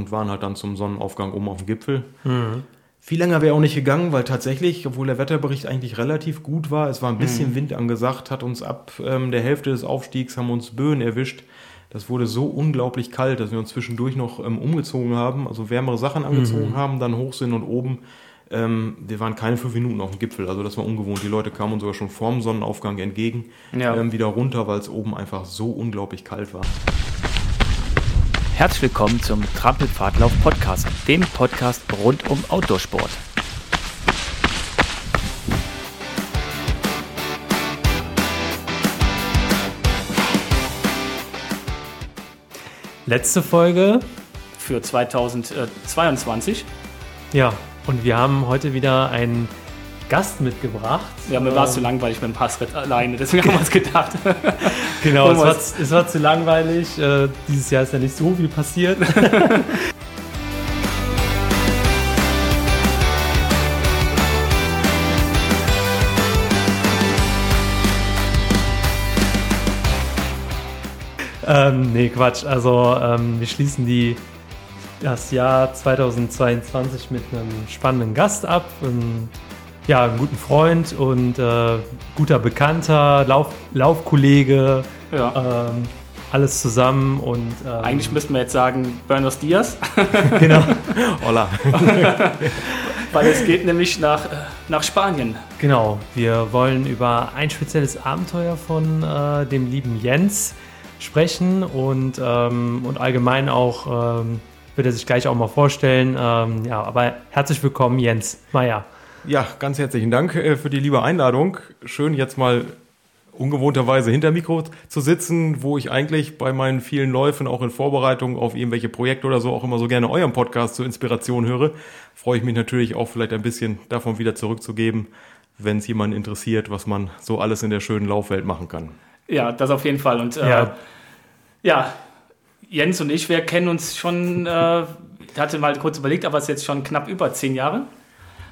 und waren halt dann zum Sonnenaufgang oben auf dem Gipfel. Mhm. Viel länger wäre auch nicht gegangen, weil tatsächlich, obwohl der Wetterbericht eigentlich relativ gut war, es war ein bisschen mhm. Wind angesagt, hat uns ab ähm, der Hälfte des Aufstiegs haben uns Böen erwischt. Das wurde so unglaublich kalt, dass wir uns zwischendurch noch ähm, umgezogen haben, also wärmere Sachen angezogen mhm. haben, dann hoch sind und oben. Ähm, wir waren keine fünf Minuten auf dem Gipfel, also das war ungewohnt. Die Leute kamen uns sogar schon vorm Sonnenaufgang entgegen, ja. ähm, wieder runter, weil es oben einfach so unglaublich kalt war. Herzlich willkommen zum Trampelpfadlauf Podcast, dem Podcast rund um Outdoorsport. Letzte Folge für 2022. Ja, und wir haben heute wieder einen Gast mitgebracht. Ja, mir war es zu langweilig mit dem Passritt alleine, deswegen haben wir uns gedacht. genau, es war, es war, zu langweilig. Äh, dieses Jahr ist ja nicht so viel passiert. ähm, nee, Quatsch. Also ähm, wir schließen die, das Jahr 2022 mit einem spannenden Gast ab. Und ja, einen guten Freund und äh, guter Bekannter, Lauf, Laufkollege, ja. ähm, alles zusammen und ähm, eigentlich müssten wir jetzt sagen Buenos Dias. genau. Hola. Weil es geht nämlich nach, nach Spanien. Genau. Wir wollen über ein spezielles Abenteuer von äh, dem lieben Jens sprechen und, ähm, und allgemein auch ähm, wird er sich gleich auch mal vorstellen. Ähm, ja, aber herzlich willkommen, Jens Meier. Ja, ganz herzlichen Dank äh, für die liebe Einladung. Schön jetzt mal ungewohnterweise hinter Mikro zu sitzen, wo ich eigentlich bei meinen vielen Läufen auch in Vorbereitung auf irgendwelche Projekte oder so auch immer so gerne euren Podcast zur Inspiration höre. Freue ich mich natürlich auch vielleicht ein bisschen davon wieder zurückzugeben, wenn es jemanden interessiert, was man so alles in der schönen Laufwelt machen kann. Ja, das auf jeden Fall. Und äh, ja. ja, Jens und ich, wir kennen uns schon, äh, hatte mal kurz überlegt, aber es ist jetzt schon knapp über zehn Jahre.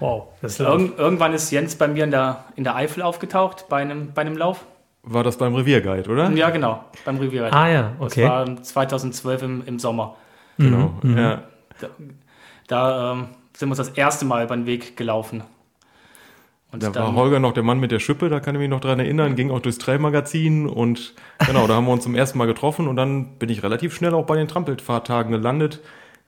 Wow. Das Irgend, irgendwann ist Jens bei mir in der, in der Eifel aufgetaucht bei einem, bei einem Lauf. War das beim Revierguide, oder? Ja, genau, beim Revierguide. Ah ja, okay. Das war 2012 im, im Sommer. Genau, mhm. ja. Da, da ähm, sind wir uns das erste Mal über den Weg gelaufen. Und da war Holger noch der Mann mit der Schippe, da kann ich mich noch dran erinnern, ging auch durchs Trail-Magazin und genau, da haben wir uns zum ersten Mal getroffen und dann bin ich relativ schnell auch bei den Trampelfahrtagen gelandet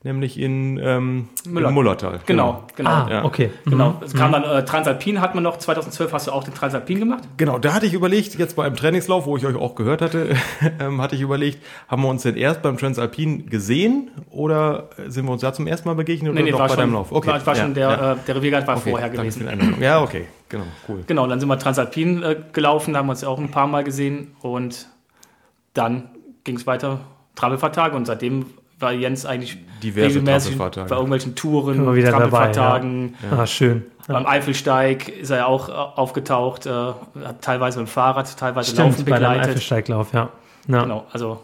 nämlich in, ähm, Müller. in Mullertal. Genau, genau. Ah, ja. okay. Genau. Mhm. Es kam dann äh, Transalpin hat man noch, 2012 hast du auch den Transalpin gemacht? Genau, da hatte ich überlegt, jetzt bei einem Trainingslauf, wo ich euch auch gehört hatte, ähm, hatte ich überlegt, haben wir uns denn erst beim Transalpin gesehen oder sind wir uns da zum ersten Mal begegnet nee, oder nee, noch bei schon, deinem Lauf? Okay. War, war ja, schon der, ja. äh, der Revierguide war okay, vorher gewesen. Ja, okay, genau, cool. Genau, dann sind wir Transalpin äh, gelaufen, da haben wir uns auch ein paar Mal gesehen und dann ging es weiter Travelfahrtage und seitdem war Jens eigentlich Diverse regelmäßig bei irgendwelchen Touren, wieder Trampelfahrtagen. Ja. Ja. Ah, schön. Ja. Beim Eifelsteig ist er auch äh, aufgetaucht, äh, hat teilweise mit dem Fahrrad, teilweise Stimmt, Laufen begleitet. Bei Eifelsteiglauf, ja. ja. Genau, also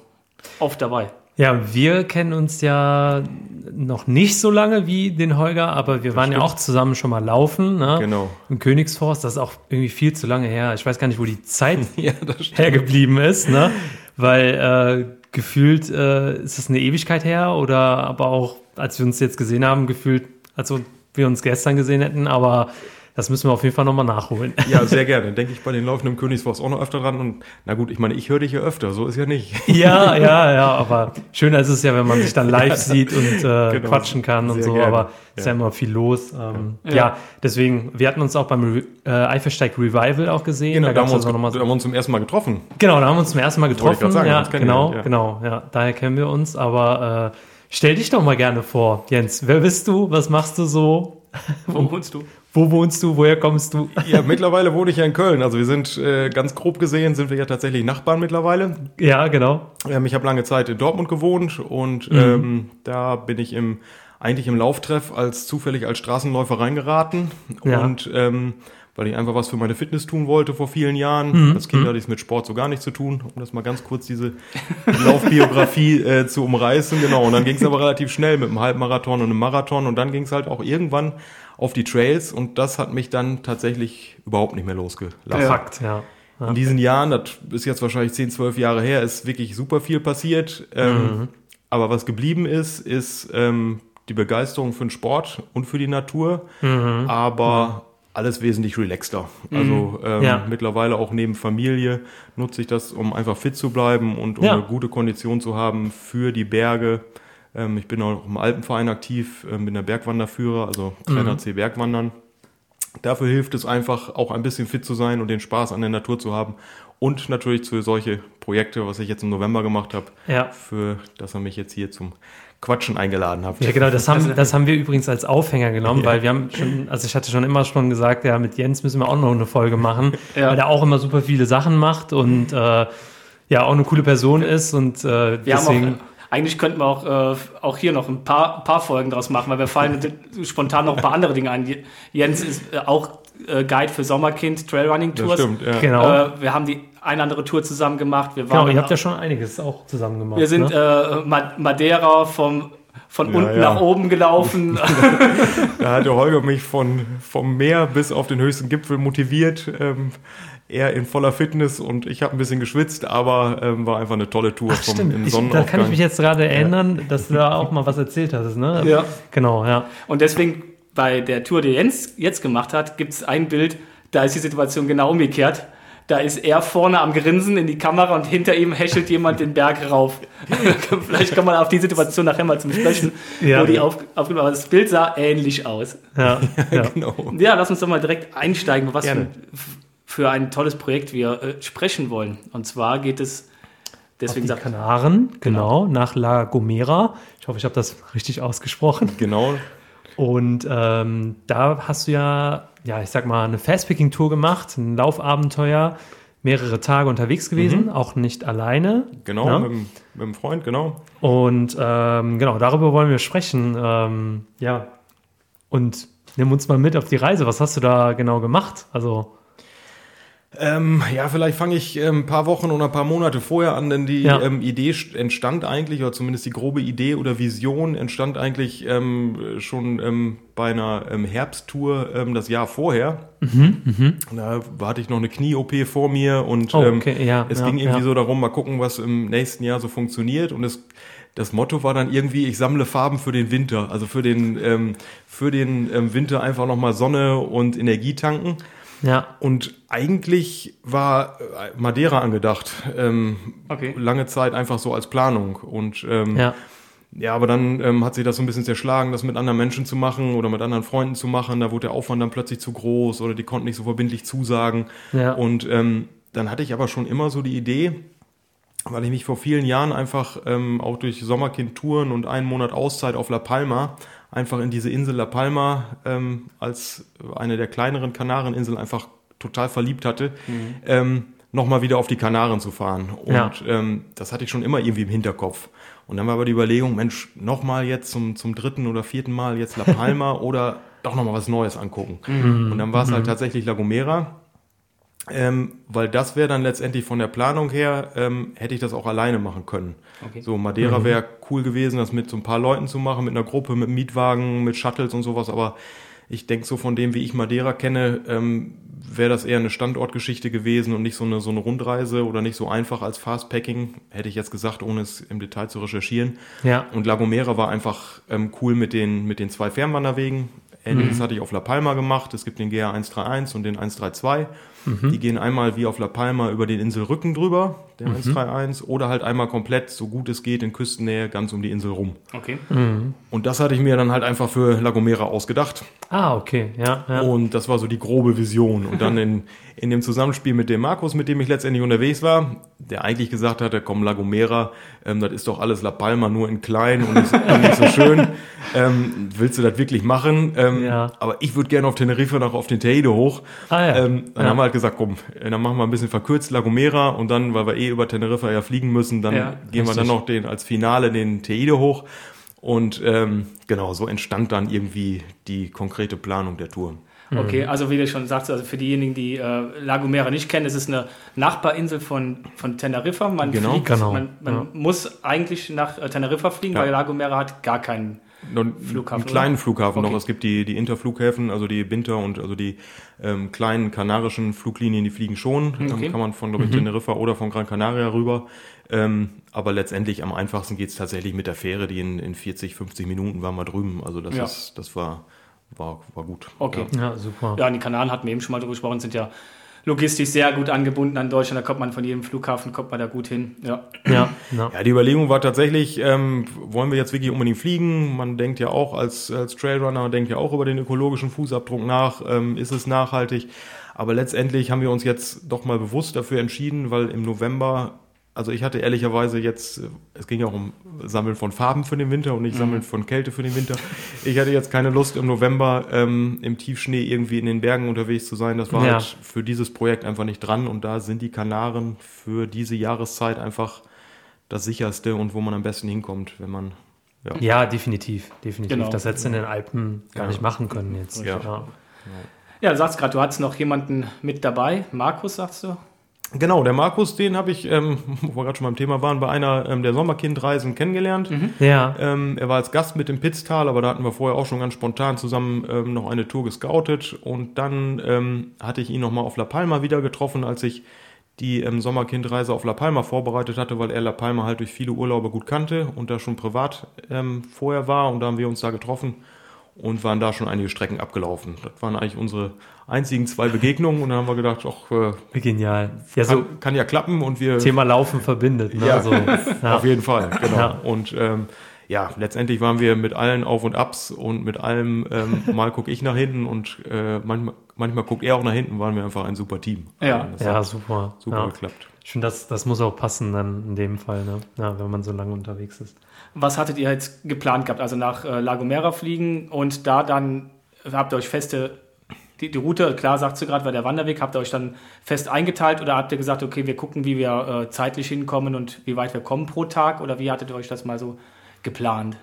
oft dabei. Ja, wir kennen uns ja noch nicht so lange wie den Holger, aber wir das waren stimmt. ja auch zusammen schon mal laufen. Ne? Genau. Im Königsforst, das ist auch irgendwie viel zu lange her. Ich weiß gar nicht, wo die Zeit ja, hergeblieben ist, ne? Weil äh, gefühlt äh, ist es eine Ewigkeit her oder aber auch, als wir uns jetzt gesehen haben, gefühlt, als wir uns gestern gesehen hätten, aber das müssen wir auf jeden Fall nochmal nachholen. Ja, sehr gerne. Denke ich bei den laufenden Königsforst auch noch öfter dran. Und na gut, ich meine, ich höre dich ja öfter, so ist ja nicht. Ja, ja, ja, aber schöner ist es ja, wenn man sich dann live sieht und äh, genau, sehr, kann und so, gerne. aber es ist ja immer viel los. Ähm, ja. ja. deswegen, wir hatten uns auch beim äh, Eifelsteig Revival auch gesehen. Genau, da, da, haben, uns, noch mal so, da haben wir uns zum ersten Mal getroffen. Genau, da haben wir uns zum ersten Mal getroffen. Sagen, ja, genau, ja. genau, ja, daher kennen wir uns, aber äh, stell dich doch mal gerne vor, Jens. Wer bist du? Was machst du so? Wo wohnst du? Wo wohnst du? Woher kommst du? Ja, mittlerweile wohne ich ja in Köln. Also wir sind äh, ganz grob gesehen, sind wir ja tatsächlich Nachbarn mittlerweile. Ja, genau. Ähm, ich habe lange Zeit in Dortmund gewohnt und mhm. ähm, da bin ich im eigentlich im Lauftreff als zufällig als Straßenläufer reingeraten. Ja. Und ähm, weil ich einfach was für meine Fitness tun wollte vor vielen Jahren. Mhm. Als Kind mhm. hatte ich es mit Sport so gar nichts zu tun, um das mal ganz kurz diese Laufbiografie äh, zu umreißen. Genau, und dann ging es aber relativ schnell mit einem Halbmarathon und einem Marathon und dann ging es halt auch irgendwann auf die Trails und das hat mich dann tatsächlich überhaupt nicht mehr losgelassen. Ja. Fakt, ja. In diesen Jahren, das ist jetzt wahrscheinlich 10, 12 Jahre her, ist wirklich super viel passiert. Ähm, mhm. aber was geblieben ist, ist ähm, die Begeisterung für den Sport und für die Natur, mhm. aber alles wesentlich relaxter. Mhm. Also ähm, ja. mittlerweile auch neben Familie nutze ich das, um einfach fit zu bleiben und um ja. eine gute Kondition zu haben für die Berge. Ähm, ich bin auch im Alpenverein aktiv, ähm, bin der Bergwanderführer, also Trainer mhm. C Bergwandern. Dafür hilft es einfach auch ein bisschen fit zu sein und den Spaß an der Natur zu haben. Und natürlich für solche Projekte, was ich jetzt im November gemacht habe, ja. für dass er mich jetzt hier zum Quatschen eingeladen habt. Ja, genau, das haben, das haben wir übrigens als Aufhänger genommen, ja. weil wir haben schon, also ich hatte schon immer schon gesagt, ja, mit Jens müssen wir auch noch eine Folge machen, ja. weil er auch immer super viele Sachen macht und äh, ja, auch eine coole Person ist und äh, deswegen. Eigentlich könnten wir auch, äh, auch hier noch ein paar, paar Folgen draus machen, weil wir fallen spontan noch ein paar andere Dinge ein. Jens ist äh, auch äh, Guide für Sommerkind Trailrunning Tours. Das stimmt, ja. Genau. Äh, wir haben die eine andere Tour zusammen gemacht. Wir waren genau, ihr habt ja schon einiges auch zusammen gemacht. Wir sind ne? äh, Madeira vom von ja, unten ja. nach oben gelaufen. da hatte Holger mich von, vom Meer bis auf den höchsten Gipfel motiviert. Ähm, er in voller Fitness und ich habe ein bisschen geschwitzt, aber ähm, war einfach eine tolle Tour Ach, vom im ich, Da kann ich mich jetzt gerade erinnern, ja. dass du da auch mal was erzählt hast, ne? Ja. Genau, ja. Und deswegen bei der Tour, die Jens jetzt gemacht hat, gibt es ein Bild, da ist die Situation genau umgekehrt. Da ist er vorne am Grinsen in die Kamera und hinter ihm häschelt jemand den Berg rauf. Vielleicht kann man auf die Situation nachher mal zum Sprechen, ja. wo die auf, auf, aber das Bild sah ähnlich aus. Ja, ja. genau. Ja, lass uns doch mal direkt einsteigen, was für, für, ein tolles Projekt wir äh, sprechen wollen. Und zwar geht es Deswegen auf die Kanaren, genau, genau, nach La Gomera. Ich hoffe, ich habe das richtig ausgesprochen. Genau. Und ähm, da hast du ja, ja, ich sag mal, eine Fastpicking-Tour gemacht, ein Laufabenteuer, mehrere Tage unterwegs gewesen, mhm. auch nicht alleine. Genau, ja? Ne? mit, mit, einem Freund, genau. Und ähm, genau, darüber wollen wir sprechen. Ähm, ja, und nimm uns mal mit auf die Reise. Was hast du da genau gemacht? Also ähm, ja, vielleicht fange ich ähm, ein paar Wochen oder ein paar Monate vorher an, denn die ja. ähm, Idee entstand eigentlich, oder zumindest die grobe Idee oder Vision entstand eigentlich ähm, schon ähm, bei einer ähm, Herbsttour das Jahr vorher. Mhm, mh. Da hatte ich noch eine Knie-OP vor mir und oh, okay. ja, es ja, ging irgendwie so darum, mal gucken, was im nächsten Jahr so funktioniert und es das Motto war dann irgendwie, ich sammle Farben für den Winter, also für den, ähm, für den ähm, Winter einfach nochmal Sonne und Energie tanken. Ja. Und eigentlich war äh, Madeira angedacht. Ähm, okay. Lange Zeit einfach so als Planung. Und ähm, ja. ja, aber dann ähm, hat sich das so ein bisschen zerschlagen, das mit anderen Menschen zu machen oder mit anderen Freunden zu machen. Da wurde der Aufwand dann plötzlich zu groß oder die konnten nicht so verbindlich zusagen. Ja. Und ähm, dann hatte ich aber schon immer so die Idee, weil ich mich vor vielen Jahren einfach ähm, auch durch Sommerkind-Touren und einen Monat Auszeit auf La Palma einfach in diese Insel La Palma ähm, als eine der kleineren Kanareninseln einfach total verliebt hatte, mhm. ähm, nochmal wieder auf die Kanaren zu fahren. Und ja. ähm, das hatte ich schon immer irgendwie im Hinterkopf. Und dann war aber die Überlegung, Mensch, nochmal jetzt zum, zum dritten oder vierten Mal jetzt La Palma oder doch nochmal was Neues angucken. Mhm. Und dann war es halt mhm. tatsächlich La Gomera. Ähm, weil das wäre dann letztendlich von der Planung her, ähm, hätte ich das auch alleine machen können. Okay. So, Madeira mhm. wäre cool gewesen, das mit so ein paar Leuten zu machen, mit einer Gruppe, mit Mietwagen, mit Shuttles und sowas, aber ich denke so von dem, wie ich Madeira kenne, ähm, wäre das eher eine Standortgeschichte gewesen und nicht so eine, so eine Rundreise oder nicht so einfach als Fastpacking, hätte ich jetzt gesagt, ohne es im Detail zu recherchieren. Ja. Und La Gomera war einfach ähm, cool mit den, mit den zwei Fernwanderwegen. Ähnliches mhm. hatte ich auf La Palma gemacht. Es gibt den GR 131 und den 132. Mhm. Die gehen einmal wie auf La Palma über den Inselrücken drüber, der mhm. 131, oder halt einmal komplett, so gut es geht, in Küstennähe, ganz um die Insel rum. Okay. Mhm. Und das hatte ich mir dann halt einfach für La Gomera ausgedacht. Ah, okay, ja, ja. Und das war so die grobe Vision. Und dann in, in dem Zusammenspiel mit dem Markus, mit dem ich letztendlich unterwegs war, der eigentlich gesagt hatte, komm, La Gomera, ähm, das ist doch alles La Palma, nur in klein und nicht, und nicht so schön. Ähm, willst du das wirklich machen? Ähm, ja. Aber ich würde gerne auf Teneriffa noch auf den Teide hoch. Ah, ja. Ähm, dann ja. haben wir halt gesagt, komm, dann machen wir ein bisschen verkürzt La Gomera und dann, weil wir eh über Teneriffa ja fliegen müssen, dann ja, gehen richtig. wir dann noch den als Finale den Teide hoch. Und ähm, genau, so entstand dann irgendwie die konkrete Planung der Tour. Okay, mhm. also wie du schon sagst, also für diejenigen, die äh, La Gomera nicht kennen, es ist eine Nachbarinsel von, von Teneriffa. Man, genau, fliegt, genau. man, man ja. muss eigentlich nach äh, Teneriffa fliegen, ja. weil La Gomera hat gar keinen Flughafen, einen kleinen Flughafen okay. noch. Es gibt die, die Interflughäfen, also die Binter und also die ähm, kleinen kanarischen Fluglinien, die fliegen schon. Okay. Ähm, kann man von, glaube ich, mhm. Teneriffa oder von Gran Canaria rüber. Ähm, aber letztendlich am einfachsten geht es tatsächlich mit der Fähre, die in, in 40, 50 Minuten waren wir drüben. Also das, ja. ist, das war, war, war gut. Okay. Ja. ja, super. Ja, die Kanaren hatten wir eben schon mal drüber gesprochen, sind ja logistisch sehr gut angebunden an Deutschland. Da kommt man von jedem Flughafen, kommt man da gut hin. Ja, ja, ja. ja die Überlegung war tatsächlich, ähm, wollen wir jetzt wirklich unbedingt fliegen? Man denkt ja auch als, als Trailrunner, denkt ja auch über den ökologischen Fußabdruck nach. Ähm, ist es nachhaltig? Aber letztendlich haben wir uns jetzt doch mal bewusst dafür entschieden, weil im November also ich hatte ehrlicherweise jetzt, es ging ja auch um Sammeln von Farben für den Winter und nicht mhm. Sammeln von Kälte für den Winter. Ich hatte jetzt keine Lust im November ähm, im Tiefschnee irgendwie in den Bergen unterwegs zu sein. Das war ja. halt für dieses Projekt einfach nicht dran und da sind die Kanaren für diese Jahreszeit einfach das sicherste und wo man am besten hinkommt, wenn man ja, ja definitiv, definitiv. Genau. Das hättest du in den Alpen gar ja. nicht machen können jetzt. Ja, ja. ja du sagst gerade, du hattest noch jemanden mit dabei. Markus, sagst du? Genau, der Markus, den habe ich, ähm, wo wir gerade schon beim Thema waren, bei einer ähm, der Sommerkindreisen kennengelernt. Mhm. Ja. Ähm, er war als Gast mit im Pitztal, aber da hatten wir vorher auch schon ganz spontan zusammen ähm, noch eine Tour gescoutet. Und dann ähm, hatte ich ihn nochmal auf La Palma wieder getroffen, als ich die ähm, Sommerkindreise auf La Palma vorbereitet hatte, weil er La Palma halt durch viele Urlaube gut kannte und da schon privat ähm, vorher war. Und da haben wir uns da getroffen und waren da schon einige Strecken abgelaufen. Das waren eigentlich unsere einzigen zwei Begegnungen und dann haben wir gedacht, ach, äh, genial. Ja, kann, so kann, ja klappen und wir. Thema Laufen verbindet, ne? Ja, also, ja. auf jeden Fall, genau. Ja. Und ähm, ja, letztendlich waren wir mit allen Auf und Abs und mit allem, ähm, mal gucke ich nach hinten und äh, manchmal, manchmal guckt er auch nach hinten, waren wir einfach ein super Team. Ja, also ja super. Super geklappt. Ich finde, das, das muss auch passen dann in dem Fall, ne? ja, wenn man so lange unterwegs ist. Was hattet ihr jetzt geplant gehabt? Also nach äh, Lagomera fliegen und da dann habt ihr euch feste, die, die Route, klar sagt sie gerade, war der Wanderweg, habt ihr euch dann fest eingeteilt oder habt ihr gesagt, okay, wir gucken, wie wir äh, zeitlich hinkommen und wie weit wir kommen pro Tag oder wie hattet ihr euch das mal so geplant?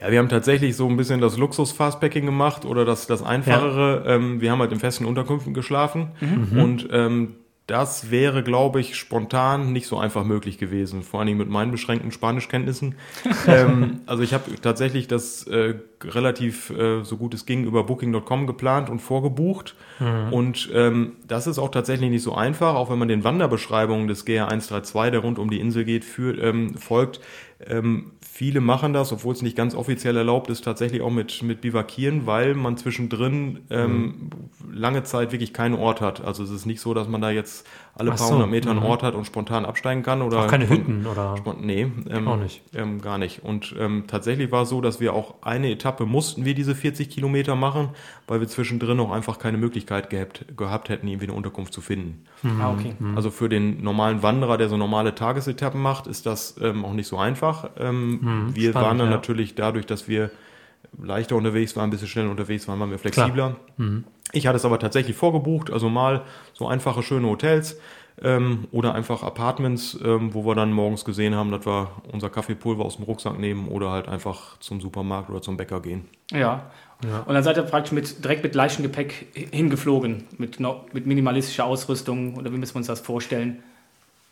Ja, wir haben tatsächlich so ein bisschen das Luxus-Fastpacking gemacht oder das, das Einfachere. Ja. Ähm, wir haben halt in festen Unterkünften geschlafen mhm. und ähm, das wäre, glaube ich, spontan nicht so einfach möglich gewesen, vor allem mit meinen beschränkten Spanischkenntnissen. ähm, also ich habe tatsächlich das äh, relativ äh, so gut es ging über Booking.com geplant und vorgebucht. Mhm. Und ähm, das ist auch tatsächlich nicht so einfach, auch wenn man den Wanderbeschreibungen des GR 132, der rund um die Insel geht, für, ähm, folgt. Ähm, Viele machen das, obwohl es nicht ganz offiziell erlaubt ist, tatsächlich auch mit, mit Bivakieren, weil man zwischendrin ähm, mhm. lange Zeit wirklich keinen Ort hat. Also es ist nicht so, dass man da jetzt alle Ach paar so. hundert Meter einen mhm. Ort hat und spontan absteigen kann. Oder auch keine Hütten oder? nee, ähm, auch nicht. Ähm, gar nicht. Und ähm, tatsächlich war es so, dass wir auch eine Etappe mussten wir diese 40 Kilometer machen, weil wir zwischendrin auch einfach keine Möglichkeit gehabt, gehabt hätten, irgendwie eine Unterkunft zu finden. Mhm. Ah, okay. Mhm. Also für den normalen Wanderer, der so normale Tagesetappen macht, ist das ähm, auch nicht so einfach. Mhm. wir Spannend, waren dann ja. natürlich dadurch, dass wir leichter unterwegs waren, ein bisschen schneller unterwegs waren, waren wir flexibler. Mhm. Ich hatte es aber tatsächlich vorgebucht, also mal so einfache, schöne Hotels ähm, oder einfach Apartments, ähm, wo wir dann morgens gesehen haben, dass wir unser Kaffeepulver aus dem Rucksack nehmen oder halt einfach zum Supermarkt oder zum Bäcker gehen. Ja. ja. Und dann seid ihr praktisch mit, direkt mit leichtem Gepäck hingeflogen, mit, mit minimalistischer Ausrüstung oder wie müssen wir uns das vorstellen?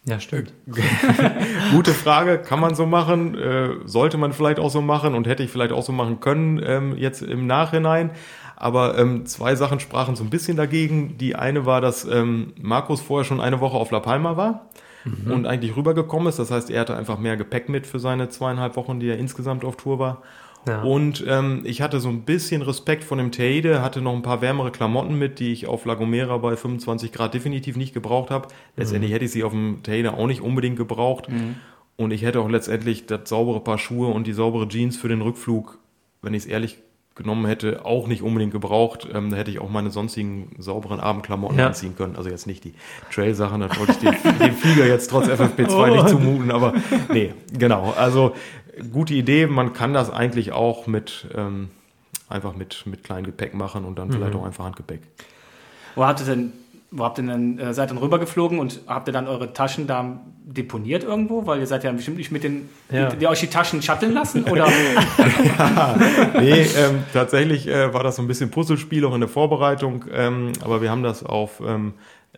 Ja, stimmt. Gute Frage, kann man so machen, äh, sollte man vielleicht auch so machen und hätte ich vielleicht auch so machen können ähm, jetzt im Nachhinein. Aber ähm, zwei Sachen sprachen so ein bisschen dagegen. Die eine war, dass ähm, Markus vorher schon eine Woche auf La Palma war mhm. und eigentlich rübergekommen ist. Das heißt, er hatte einfach mehr Gepäck mit für seine zweieinhalb Wochen, die er insgesamt auf Tour war. Ja. Und ähm, ich hatte so ein bisschen Respekt von dem Teide, hatte noch ein paar wärmere Klamotten mit, die ich auf La Gomera bei 25 Grad definitiv nicht gebraucht habe. Letztendlich mhm. hätte ich sie auf dem Teide auch nicht unbedingt gebraucht. Mhm. Und ich hätte auch letztendlich das saubere Paar Schuhe und die saubere Jeans für den Rückflug, wenn ich es ehrlich genommen hätte, auch nicht unbedingt gebraucht. Ähm, da hätte ich auch meine sonstigen sauberen Abendklamotten ja. anziehen können. Also jetzt nicht die Trail-Sachen, da wollte ich den, den, Flieger jetzt trotz FFP2 oh. nicht zumuten, aber nee, genau. Also gute Idee, man kann das eigentlich auch mit ähm, einfach mit, mit kleinem Gepäck machen und dann mhm. vielleicht auch einfach Handgepäck. Wo hat es denn wo habt ihr denn, äh, seid dann rübergeflogen und habt ihr dann eure Taschen da deponiert irgendwo? Weil ihr seid ja bestimmt nicht mit den, ja. die, die euch die Taschen shutteln lassen, oder? ja, nee, ähm, tatsächlich äh, war das so ein bisschen Puzzlespiel auch in der Vorbereitung, ähm, aber wir haben das auf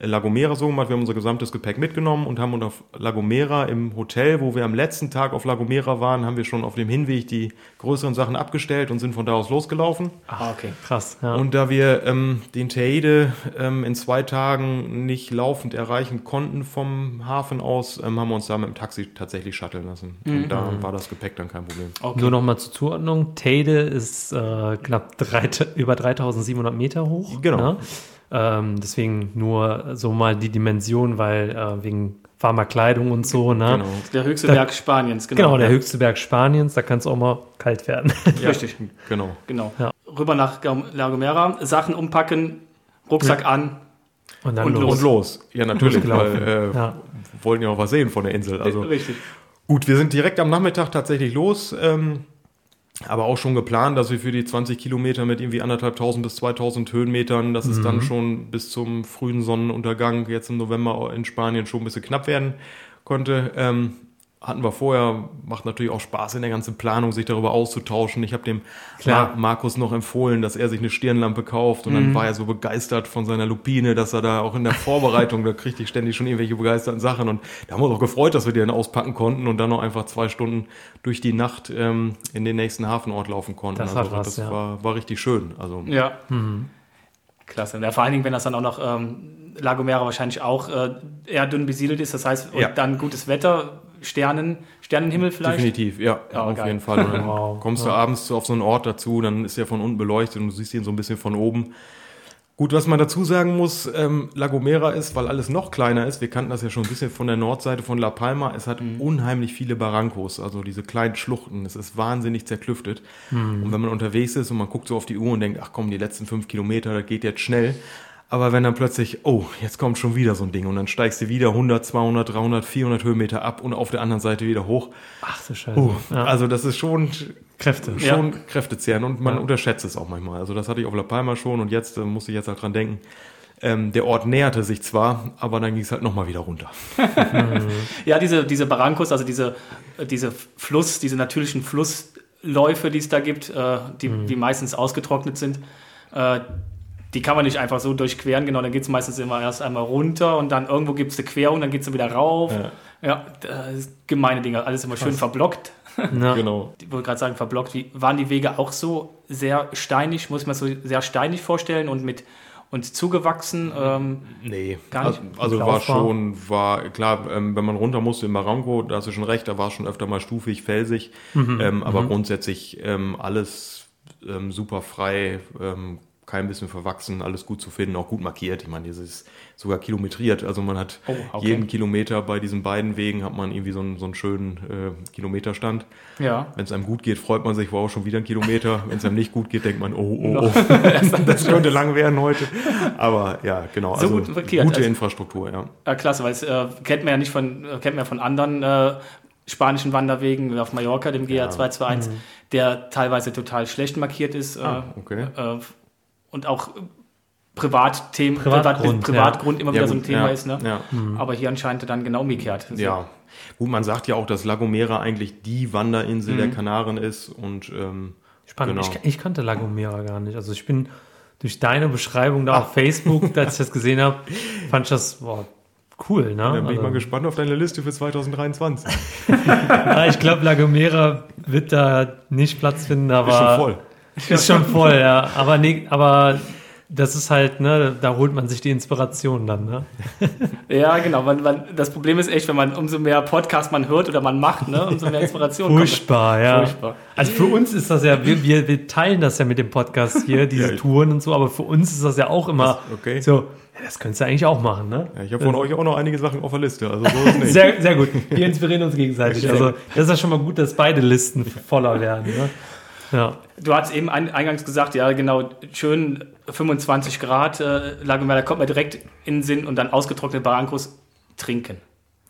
ähm, La Gomera so gemacht, wir haben unser gesamtes Gepäck mitgenommen und haben uns auf La Gomera im Hotel, wo wir am letzten Tag auf La Gomera waren, haben wir schon auf dem Hinweg die größeren Sachen abgestellt und sind von da aus losgelaufen. Ah, okay. Krass. Ja. Und da wir ähm, den Teide ähm, in zwei Tagen nicht laufend erreichen konnten vom Hafen aus, ähm, haben wir uns da mit dem Taxi tatsächlich shutteln lassen. Mhm. Und da war das Gepäck dann kein Problem. Okay. Nur nochmal zur Zuordnung. Teide ist äh, knapp drei, über 3700 Meter hoch. Genau. Ne? Ähm, deswegen nur so mal die Dimension, weil äh, wegen warmer Kleidung und so. Ne? Genau. Der höchste da, Berg Spaniens, genau. Genau, der höchste Berg Spaniens, da kann es auch mal kalt werden. Ja, Richtig. Genau. genau. Ja. Rüber nach La Gomera, Sachen umpacken, Rucksack ja. an. Und dann und los. Und los. Ja, natürlich, weil äh, ja. wollen ja auch was sehen von der Insel. Also, Richtig. Gut, wir sind direkt am Nachmittag tatsächlich los. Ähm, aber auch schon geplant, dass wir für die 20 Kilometer mit irgendwie anderthalbtausend bis 2000 Höhenmetern, dass mhm. es dann schon bis zum frühen Sonnenuntergang jetzt im November in Spanien schon ein bisschen knapp werden konnte. Ähm, hatten wir vorher, macht natürlich auch Spaß in der ganzen Planung, sich darüber auszutauschen. Ich habe dem Mar Markus noch empfohlen, dass er sich eine Stirnlampe kauft und mhm. dann war er so begeistert von seiner Lupine, dass er da auch in der Vorbereitung, da kriegte ich ständig schon irgendwelche begeisterten Sachen und da haben wir uns auch gefreut, dass wir die dann auspacken konnten und dann noch einfach zwei Stunden durch die Nacht ähm, in den nächsten Hafenort laufen konnten. Das, also, was, das ja. war, war richtig schön. Also, ja. Mhm. Klasse. Ja, vor allen Dingen, wenn das dann auch noch ähm, Lagomera wahrscheinlich auch äh, eher dünn besiedelt ist, das heißt, und ja. dann gutes Wetter, Sternen, Sternenhimmel vielleicht? Definitiv, ja, ja auf geil. jeden Fall. Und dann wow. kommst du ja. abends auf so einen Ort dazu, dann ist er von unten beleuchtet und du siehst ihn so ein bisschen von oben. Gut, was man dazu sagen muss, ähm, La Gomera ist, weil alles noch kleiner ist, wir kannten das ja schon ein bisschen von der Nordseite von La Palma, es hat mhm. unheimlich viele Barrancos, also diese kleinen Schluchten, es ist wahnsinnig zerklüftet. Mhm. Und wenn man unterwegs ist und man guckt so auf die Uhr und denkt, ach komm, die letzten fünf Kilometer, das geht jetzt schnell, aber wenn dann plötzlich, oh, jetzt kommt schon wieder so ein Ding und dann steigst du wieder 100, 200, 300, 400 Höhenmeter ab und auf der anderen Seite wieder hoch. Ach so Scheiße. Uh, ja. Also das ist schon Kräfte, schon ja. Kräftezehren und man ja. unterschätzt es auch manchmal. Also das hatte ich auf La Palma schon und jetzt äh, muss ich jetzt halt dran denken. Ähm, der Ort näherte sich zwar, aber dann ging es halt nochmal wieder runter. ja, diese, diese Barrancos, also diese, diese Fluss, diese natürlichen Flussläufe, die es da gibt, äh, die, mhm. die meistens ausgetrocknet sind, äh, die kann man nicht einfach so durchqueren, genau, dann geht es meistens immer erst einmal runter und dann irgendwo gibt es eine Querung, dann geht es wieder rauf. Ja, ja das ist gemeine Dinge, alles immer schön verblockt. Ja. genau. Ich wollte gerade sagen, verblockt. Wie, waren die Wege auch so sehr steinig, muss man so sehr steinig vorstellen und mit und zugewachsen? Ähm, nee, gar nicht. Also, also war schon, war klar, ähm, wenn man runter musste in Marango, da hast du schon recht, da war es schon öfter mal stufig, felsig, mhm. ähm, aber mhm. grundsätzlich ähm, alles ähm, super frei, ähm, kein bisschen verwachsen, alles gut zu finden, auch gut markiert. Ich meine, das ist sogar kilometriert. Also man hat oh, okay. jeden Kilometer bei diesen beiden Wegen hat man irgendwie so einen, so einen schönen äh, Kilometerstand. Ja. Wenn es einem gut geht, freut man sich, wow, schon wieder ein Kilometer. Wenn es einem nicht gut geht, denkt man, oh, oh, oh, das könnte lang werden heute. Aber ja, genau. Also so gut markiert. gute also, Infrastruktur, ja. ja klasse, weil es äh, kennt man ja nicht von, äh, kennt man ja von anderen äh, spanischen Wanderwegen auf Mallorca, dem GA ja. 221, mhm. der teilweise total schlecht markiert ist. Ah, okay. Äh, und auch Privatthemen, Privatgrund, Privatgrund ja. immer wieder ja, so ein Thema ja, ist. Ne? Mhm. Aber hier anscheinend dann genau umgekehrt. Ja. Gut, man sagt ja auch, dass La Gomera eigentlich die Wanderinsel mhm. der Kanaren ist und ähm, Spannend. Genau. Ich, ich, kannte La Gomera gar nicht. Also ich bin durch deine Beschreibung da Ach. auf Facebook, als ich das gesehen habe, fand ich das boah, cool. Ne? Dann bin also. ich mal gespannt auf deine Liste für 2023. ja, ich glaube, La Gomera wird da nicht Platz finden, aber. Ist schon voll. Ist schon voll, ja. Aber, nee, aber das ist halt, ne, da holt man sich die Inspiration dann, ne? Ja, genau. Man, man, das Problem ist echt, wenn man umso mehr Podcast man hört oder man macht, ne, umso mehr Inspiration Furchtbar, kommt. ja. Furchtbar. Also für uns ist das ja, wir, wir, wir teilen das ja mit dem Podcast hier, diese ja, Touren und so, aber für uns ist das ja auch immer okay. so, ja, das könntest du eigentlich auch machen, ne? Ja, ich habe von euch auch noch einige Sachen auf der Liste. Also so ist nicht. sehr, sehr gut. Wir inspirieren uns gegenseitig. Also das ist ja schon mal gut, dass beide Listen voller werden. Ne? Ja. Du hast eben eingangs gesagt, ja genau, schön 25 Grad, äh, da kommt man direkt in den Sinn und dann ausgetrocknete Barrancos trinken.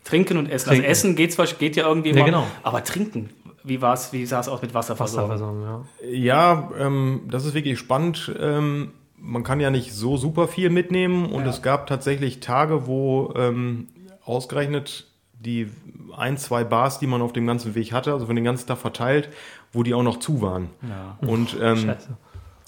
Trinken und essen. Also trinken. Also essen geht zwar, geht ja irgendwie immer, ja, genau. aber trinken. Wie war's, wie sah es aus mit Wasserversorgung? Wasserversorgung ja, ja ähm, das ist wirklich spannend. Ähm, man kann ja nicht so super viel mitnehmen und ja. es gab tatsächlich Tage, wo ähm, ausgerechnet die ein, zwei Bars, die man auf dem ganzen Weg hatte, also von den ganzen Tag verteilt, wo die auch noch zu waren. Ja. Und ähm,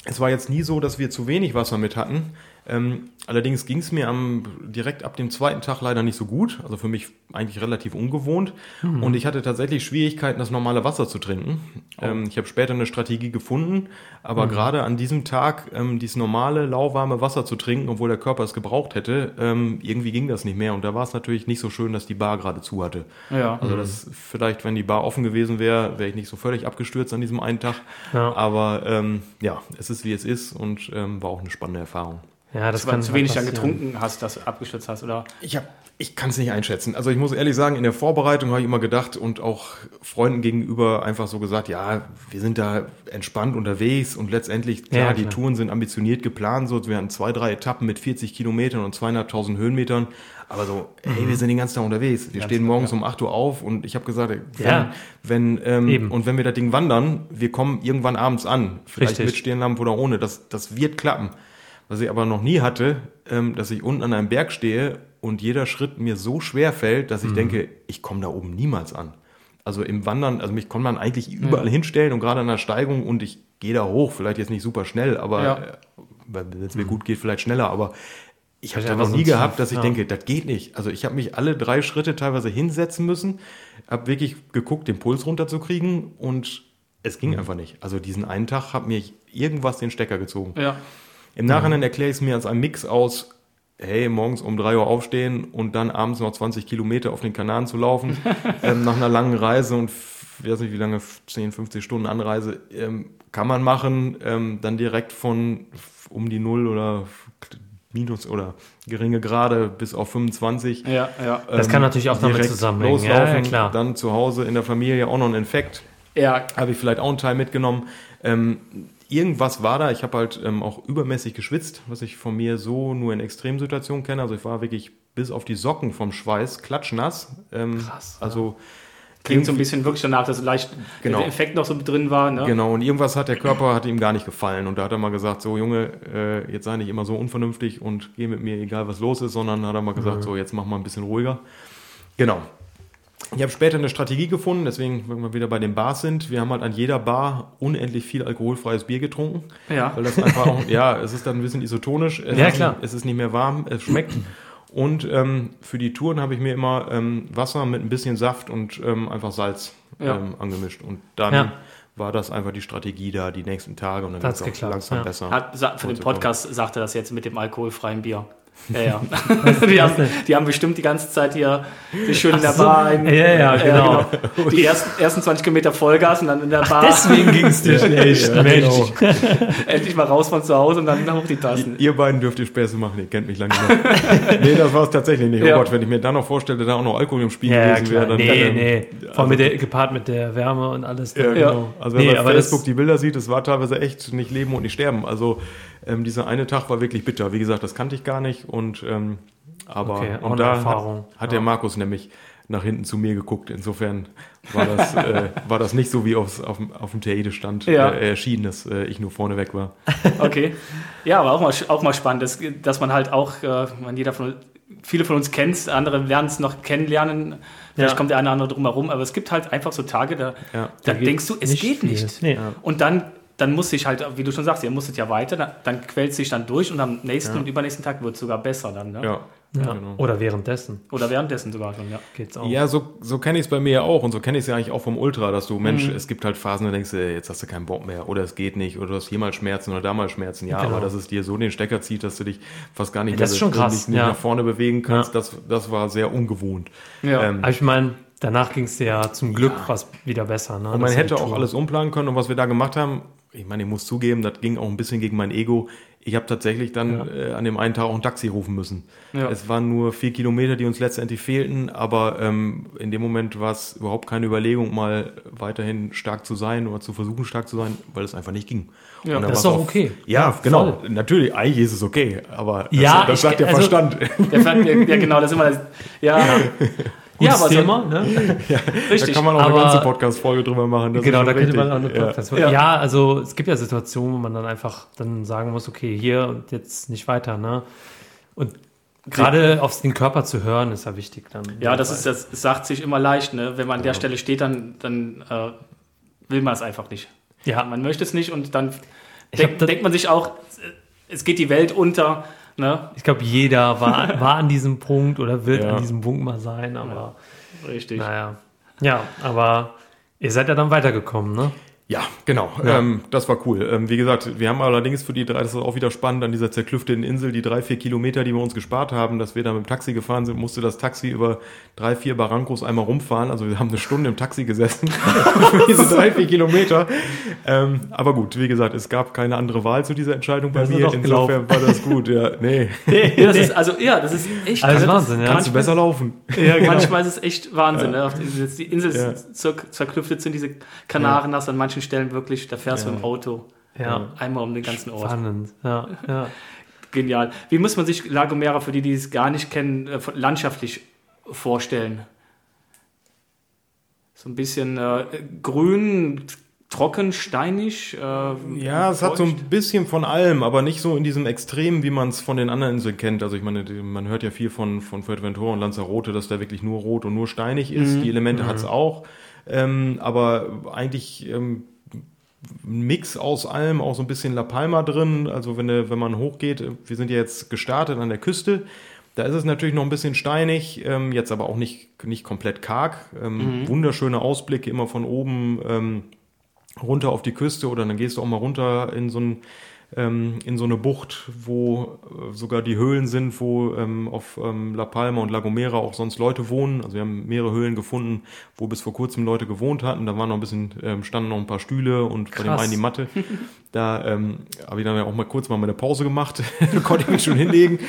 es war jetzt nie so, dass wir zu wenig Wasser mit hatten. Ähm, allerdings ging es mir am, direkt ab dem zweiten Tag leider nicht so gut. Also für mich eigentlich relativ ungewohnt. Mhm. Und ich hatte tatsächlich Schwierigkeiten, das normale Wasser zu trinken. Oh. Ähm, ich habe später eine Strategie gefunden, aber mhm. gerade an diesem Tag ähm, dieses normale, lauwarme Wasser zu trinken, obwohl der Körper es gebraucht hätte, ähm, irgendwie ging das nicht mehr. Und da war es natürlich nicht so schön, dass die Bar gerade zu hatte. Ja. Also das vielleicht, wenn die Bar offen gewesen wäre, wäre ich nicht so völlig abgestürzt an diesem einen Tag. Ja. Aber ähm, ja, es ist wie es ist und ähm, war auch eine spannende Erfahrung. Ja, das Weil kann zu wenig dann getrunken hast, dass du abgestürzt hast, oder? Ich habe ich kann es nicht einschätzen. Also ich muss ehrlich sagen, in der Vorbereitung habe ich immer gedacht und auch Freunden gegenüber einfach so gesagt, ja, wir sind da entspannt unterwegs und letztendlich, klar, ja, klar. die Touren sind ambitioniert geplant, so, wir hatten zwei, drei Etappen mit 40 Kilometern und zweieinhalbtausend Höhenmetern, aber so, mhm. hey, wir sind den ganzen Tag unterwegs, wir Ganz stehen morgens ja. um 8 Uhr auf und ich habe gesagt, wenn, ja. wenn ähm, und wenn wir das Ding wandern, wir kommen irgendwann abends an, vielleicht Richtig. mit Stirnlampe oder ohne, das, das wird klappen. Was ich aber noch nie hatte, ähm, dass ich unten an einem Berg stehe und jeder Schritt mir so schwer fällt, dass ich mhm. denke, ich komme da oben niemals an. Also im Wandern, also mich kann man eigentlich überall ja. hinstellen und gerade an der Steigung und ich gehe da hoch, vielleicht jetzt nicht super schnell, aber ja. Äh, wenn es mir mhm. gut geht, vielleicht schneller, aber ich habe noch nie gehabt, dass ich ja. denke, das geht nicht. Also ich habe mich alle drei Schritte teilweise hinsetzen müssen, habe wirklich geguckt, den Puls runterzukriegen und es ging mhm. einfach nicht. Also diesen einen Tag hat mir irgendwas den Stecker gezogen. Ja. Im Nachhinein erkläre ich es mir als ein Mix aus, hey, morgens um drei Uhr aufstehen und dann abends noch 20 Kilometer auf den Kanaren zu laufen, ähm, nach einer langen Reise und ich weiß nicht wie lange, 10, 50 Stunden Anreise, ähm, kann man machen, ähm, dann direkt von um die Null oder minus oder geringe Grade bis auf 25. Ja, ja. Das kann natürlich auch damit zusammenhängen. Loslaufen, ja, klar. Dann zu Hause in der Familie auch noch ein Infekt. Ja. Habe ich vielleicht auch einen Teil mitgenommen. Irgendwas war da. Ich habe halt ähm, auch übermäßig geschwitzt, was ich von mir so nur in Extremsituationen kenne. Also ich war wirklich bis auf die Socken vom Schweiß klatschnass. Ähm, Krass. Also Klingt so ein bisschen wirklich danach, dass leicht genau. der Effekt noch so drin war. Ne? Genau, und irgendwas hat der Körper hat ihm gar nicht gefallen. Und da hat er mal gesagt, so Junge, äh, jetzt sei nicht immer so unvernünftig und geh mit mir, egal was los ist, sondern hat er mal gesagt, mhm. so jetzt mach mal ein bisschen ruhiger. Genau. Ich habe später eine Strategie gefunden, deswegen, wenn wir wieder bei den Bars sind, wir haben halt an jeder Bar unendlich viel alkoholfreies Bier getrunken. Ja. Weil das einfach auch, ja, es ist dann ein bisschen isotonisch. Es ja, klar. Ist, es ist nicht mehr warm, es schmeckt. Und ähm, für die Touren habe ich mir immer ähm, Wasser mit ein bisschen Saft und ähm, einfach Salz ja. Ähm, angemischt. Und dann ja. war das einfach die Strategie da die nächsten Tage und dann wird es langsam ja. besser. Hat, für den Podcast sagte das jetzt mit dem alkoholfreien Bier. Ja, ja. die, haben, die haben bestimmt die ganze Zeit hier sich schön in der so. Bar. Ja, ja, genau. genau. Die ersten, ersten 20 Kilometer Vollgas und dann in der Bar. Ach, deswegen ging es dir schlecht. ja, genau. Endlich mal raus von zu Hause und dann hoch die Tassen. Ihr beiden dürft ihr Späße machen, ihr kennt mich lange nicht. nee, das war es tatsächlich nicht. Oh ja. Gott, wenn ich mir dann noch vorstelle, da auch noch Alkohol im Spiel ja, gewesen wäre, dann. Nee, dann, nee. Vor allem also, gepaart mit der Wärme und alles. Ja, genau. Also wenn nee, man auf Facebook die Bilder sieht, es war teilweise echt nicht leben und nicht sterben. Also ähm, dieser eine Tag war wirklich bitter. Wie gesagt, das kannte ich gar nicht und ähm, aber okay, und da Erfahrung. hat, hat der Markus nämlich nach hinten zu mir geguckt. Insofern war das, äh, war das nicht so, wie aufs, auf, auf dem Theide stand ja. äh, erschienen, dass äh, ich nur vorne weg war. Okay. Ja, aber auch mal, auch mal spannend, dass, dass man halt auch, äh, man jeder von viele von uns kennt, andere lernen es noch kennenlernen. Vielleicht ja. kommt der eine oder andere drum herum, aber es gibt halt einfach so Tage, da, ja, da denkst du, es nicht geht nicht. Nee. Und dann dann muss ich halt, wie du schon sagst, ihr musstet ja weiter, dann, dann quält sich dann durch und am nächsten ja. und übernächsten Tag wird es sogar besser dann. Ne? Ja. Ja. Genau. Oder währenddessen. Oder währenddessen sogar schon, ja. Geht's auch. Ja, so, so kenne ich es bei mir ja auch und so kenne ich es ja eigentlich auch vom Ultra, dass du, Mensch, mhm. es gibt halt Phasen, da denkst du, jetzt hast du keinen Bock mehr oder es geht nicht oder du hast hier mal Schmerzen oder da mal Schmerzen. Ja, genau. aber dass es dir so den Stecker zieht, dass du dich fast gar nicht, das mehr, ist schon krass. nicht, ja. nach vorne bewegen kannst, das, das war sehr ungewohnt. Ja. Ähm, aber ich meine, danach ging es dir ja zum Glück ja. was wieder besser. Ne? Und man hätte auch alles umplanen können und was wir da gemacht haben, ich meine, ich muss zugeben, das ging auch ein bisschen gegen mein Ego. Ich habe tatsächlich dann ja. äh, an dem einen Tag auch ein Taxi rufen müssen. Ja. Es waren nur vier Kilometer, die uns letztendlich fehlten, aber ähm, in dem Moment war es überhaupt keine Überlegung, mal weiterhin stark zu sein oder zu versuchen, stark zu sein, weil es einfach nicht ging. Ja, das ist doch okay. Ja, ja genau. Voll. Natürlich, eigentlich ist es okay, aber das, ja, das sagt ich, der also, Verstand. Der, ja, genau, das ist immer das. Ja. ja, aber Thema, so, ne? ja, richtig. Da kann man auch aber, eine ganze Podcast-Folge drüber machen. genau, da könnte man auch eine Podcast ja. ja, also es gibt ja Situationen, wo man dann einfach dann sagen muss, okay, hier und jetzt nicht weiter, ne? Und gerade auf den Körper zu hören, ist ja wichtig dann. Ja, das ist, das sagt sich immer leicht, ne? Wenn man an der Stelle steht, dann, dann äh, will man es einfach nicht. Ja. Man möchte es nicht und dann denk, denkt man sich auch, es geht die Welt unter Ne? Ich glaube, jeder war, war an diesem Punkt oder wird ja. an diesem Punkt mal sein, aber. Ja, richtig. Naja. Ja, aber ihr seid ja dann weitergekommen, ne? Ja, genau. Ja. Ähm, das war cool. Ähm, wie gesagt, wir haben allerdings für die drei, das ist auch wieder spannend, an dieser zerklüfteten Insel, die drei, vier Kilometer, die wir uns gespart haben, dass wir da mit dem Taxi gefahren sind, musste das Taxi über drei, vier Barrancos einmal rumfahren. Also wir haben eine Stunde im Taxi gesessen für diese drei, vier Kilometer. Ähm, aber gut, wie gesagt, es gab keine andere Wahl zu dieser Entscheidung bei mir. Insofern war das gut. Ja, nee. nee das ist, also ja, das ist echt also Wahnsinn. Ja. Kannst du besser laufen. Ja, genau. Manchmal ist es echt Wahnsinn. Ja. Ne? Die Insel ja. zerklüftet sind, diese Kanaren, hast an manchen manchen Stellen wirklich, da fährst ja. du im Auto ja. einmal um den ganzen Ort. Spannend, ja. ja. Genial. Wie muss man sich La Gomera, für die, die es gar nicht kennen, äh, landschaftlich vorstellen? So ein bisschen äh, grün, trocken, steinig. Äh, ja, es feucht. hat so ein bisschen von allem, aber nicht so in diesem Extrem, wie man es von den anderen Inseln kennt. Also ich meine, man hört ja viel von, von Fuerteventura und Lanzarote, dass da wirklich nur rot und nur steinig ist. Mhm. Die Elemente mhm. hat es auch. Ähm, aber eigentlich ähm, Mix aus allem, auch so ein bisschen La Palma drin. Also wenn, wenn man hochgeht, wir sind ja jetzt gestartet an der Küste. Da ist es natürlich noch ein bisschen steinig, ähm, jetzt aber auch nicht, nicht komplett karg. Ähm, mhm. Wunderschöne Ausblicke immer von oben ähm, runter auf die Küste oder dann gehst du auch mal runter in so ein ähm, in so eine Bucht, wo äh, sogar die Höhlen sind, wo ähm, auf ähm, La Palma und La Gomera auch sonst Leute wohnen. Also wir haben mehrere Höhlen gefunden, wo bis vor kurzem Leute gewohnt hatten. Da waren noch ein bisschen, ähm, standen noch ein paar Stühle und bei dem einen die Matte. Da ähm, habe ich dann ja auch mal kurz mal meine Pause gemacht, konnte ich mich schon hinlegen.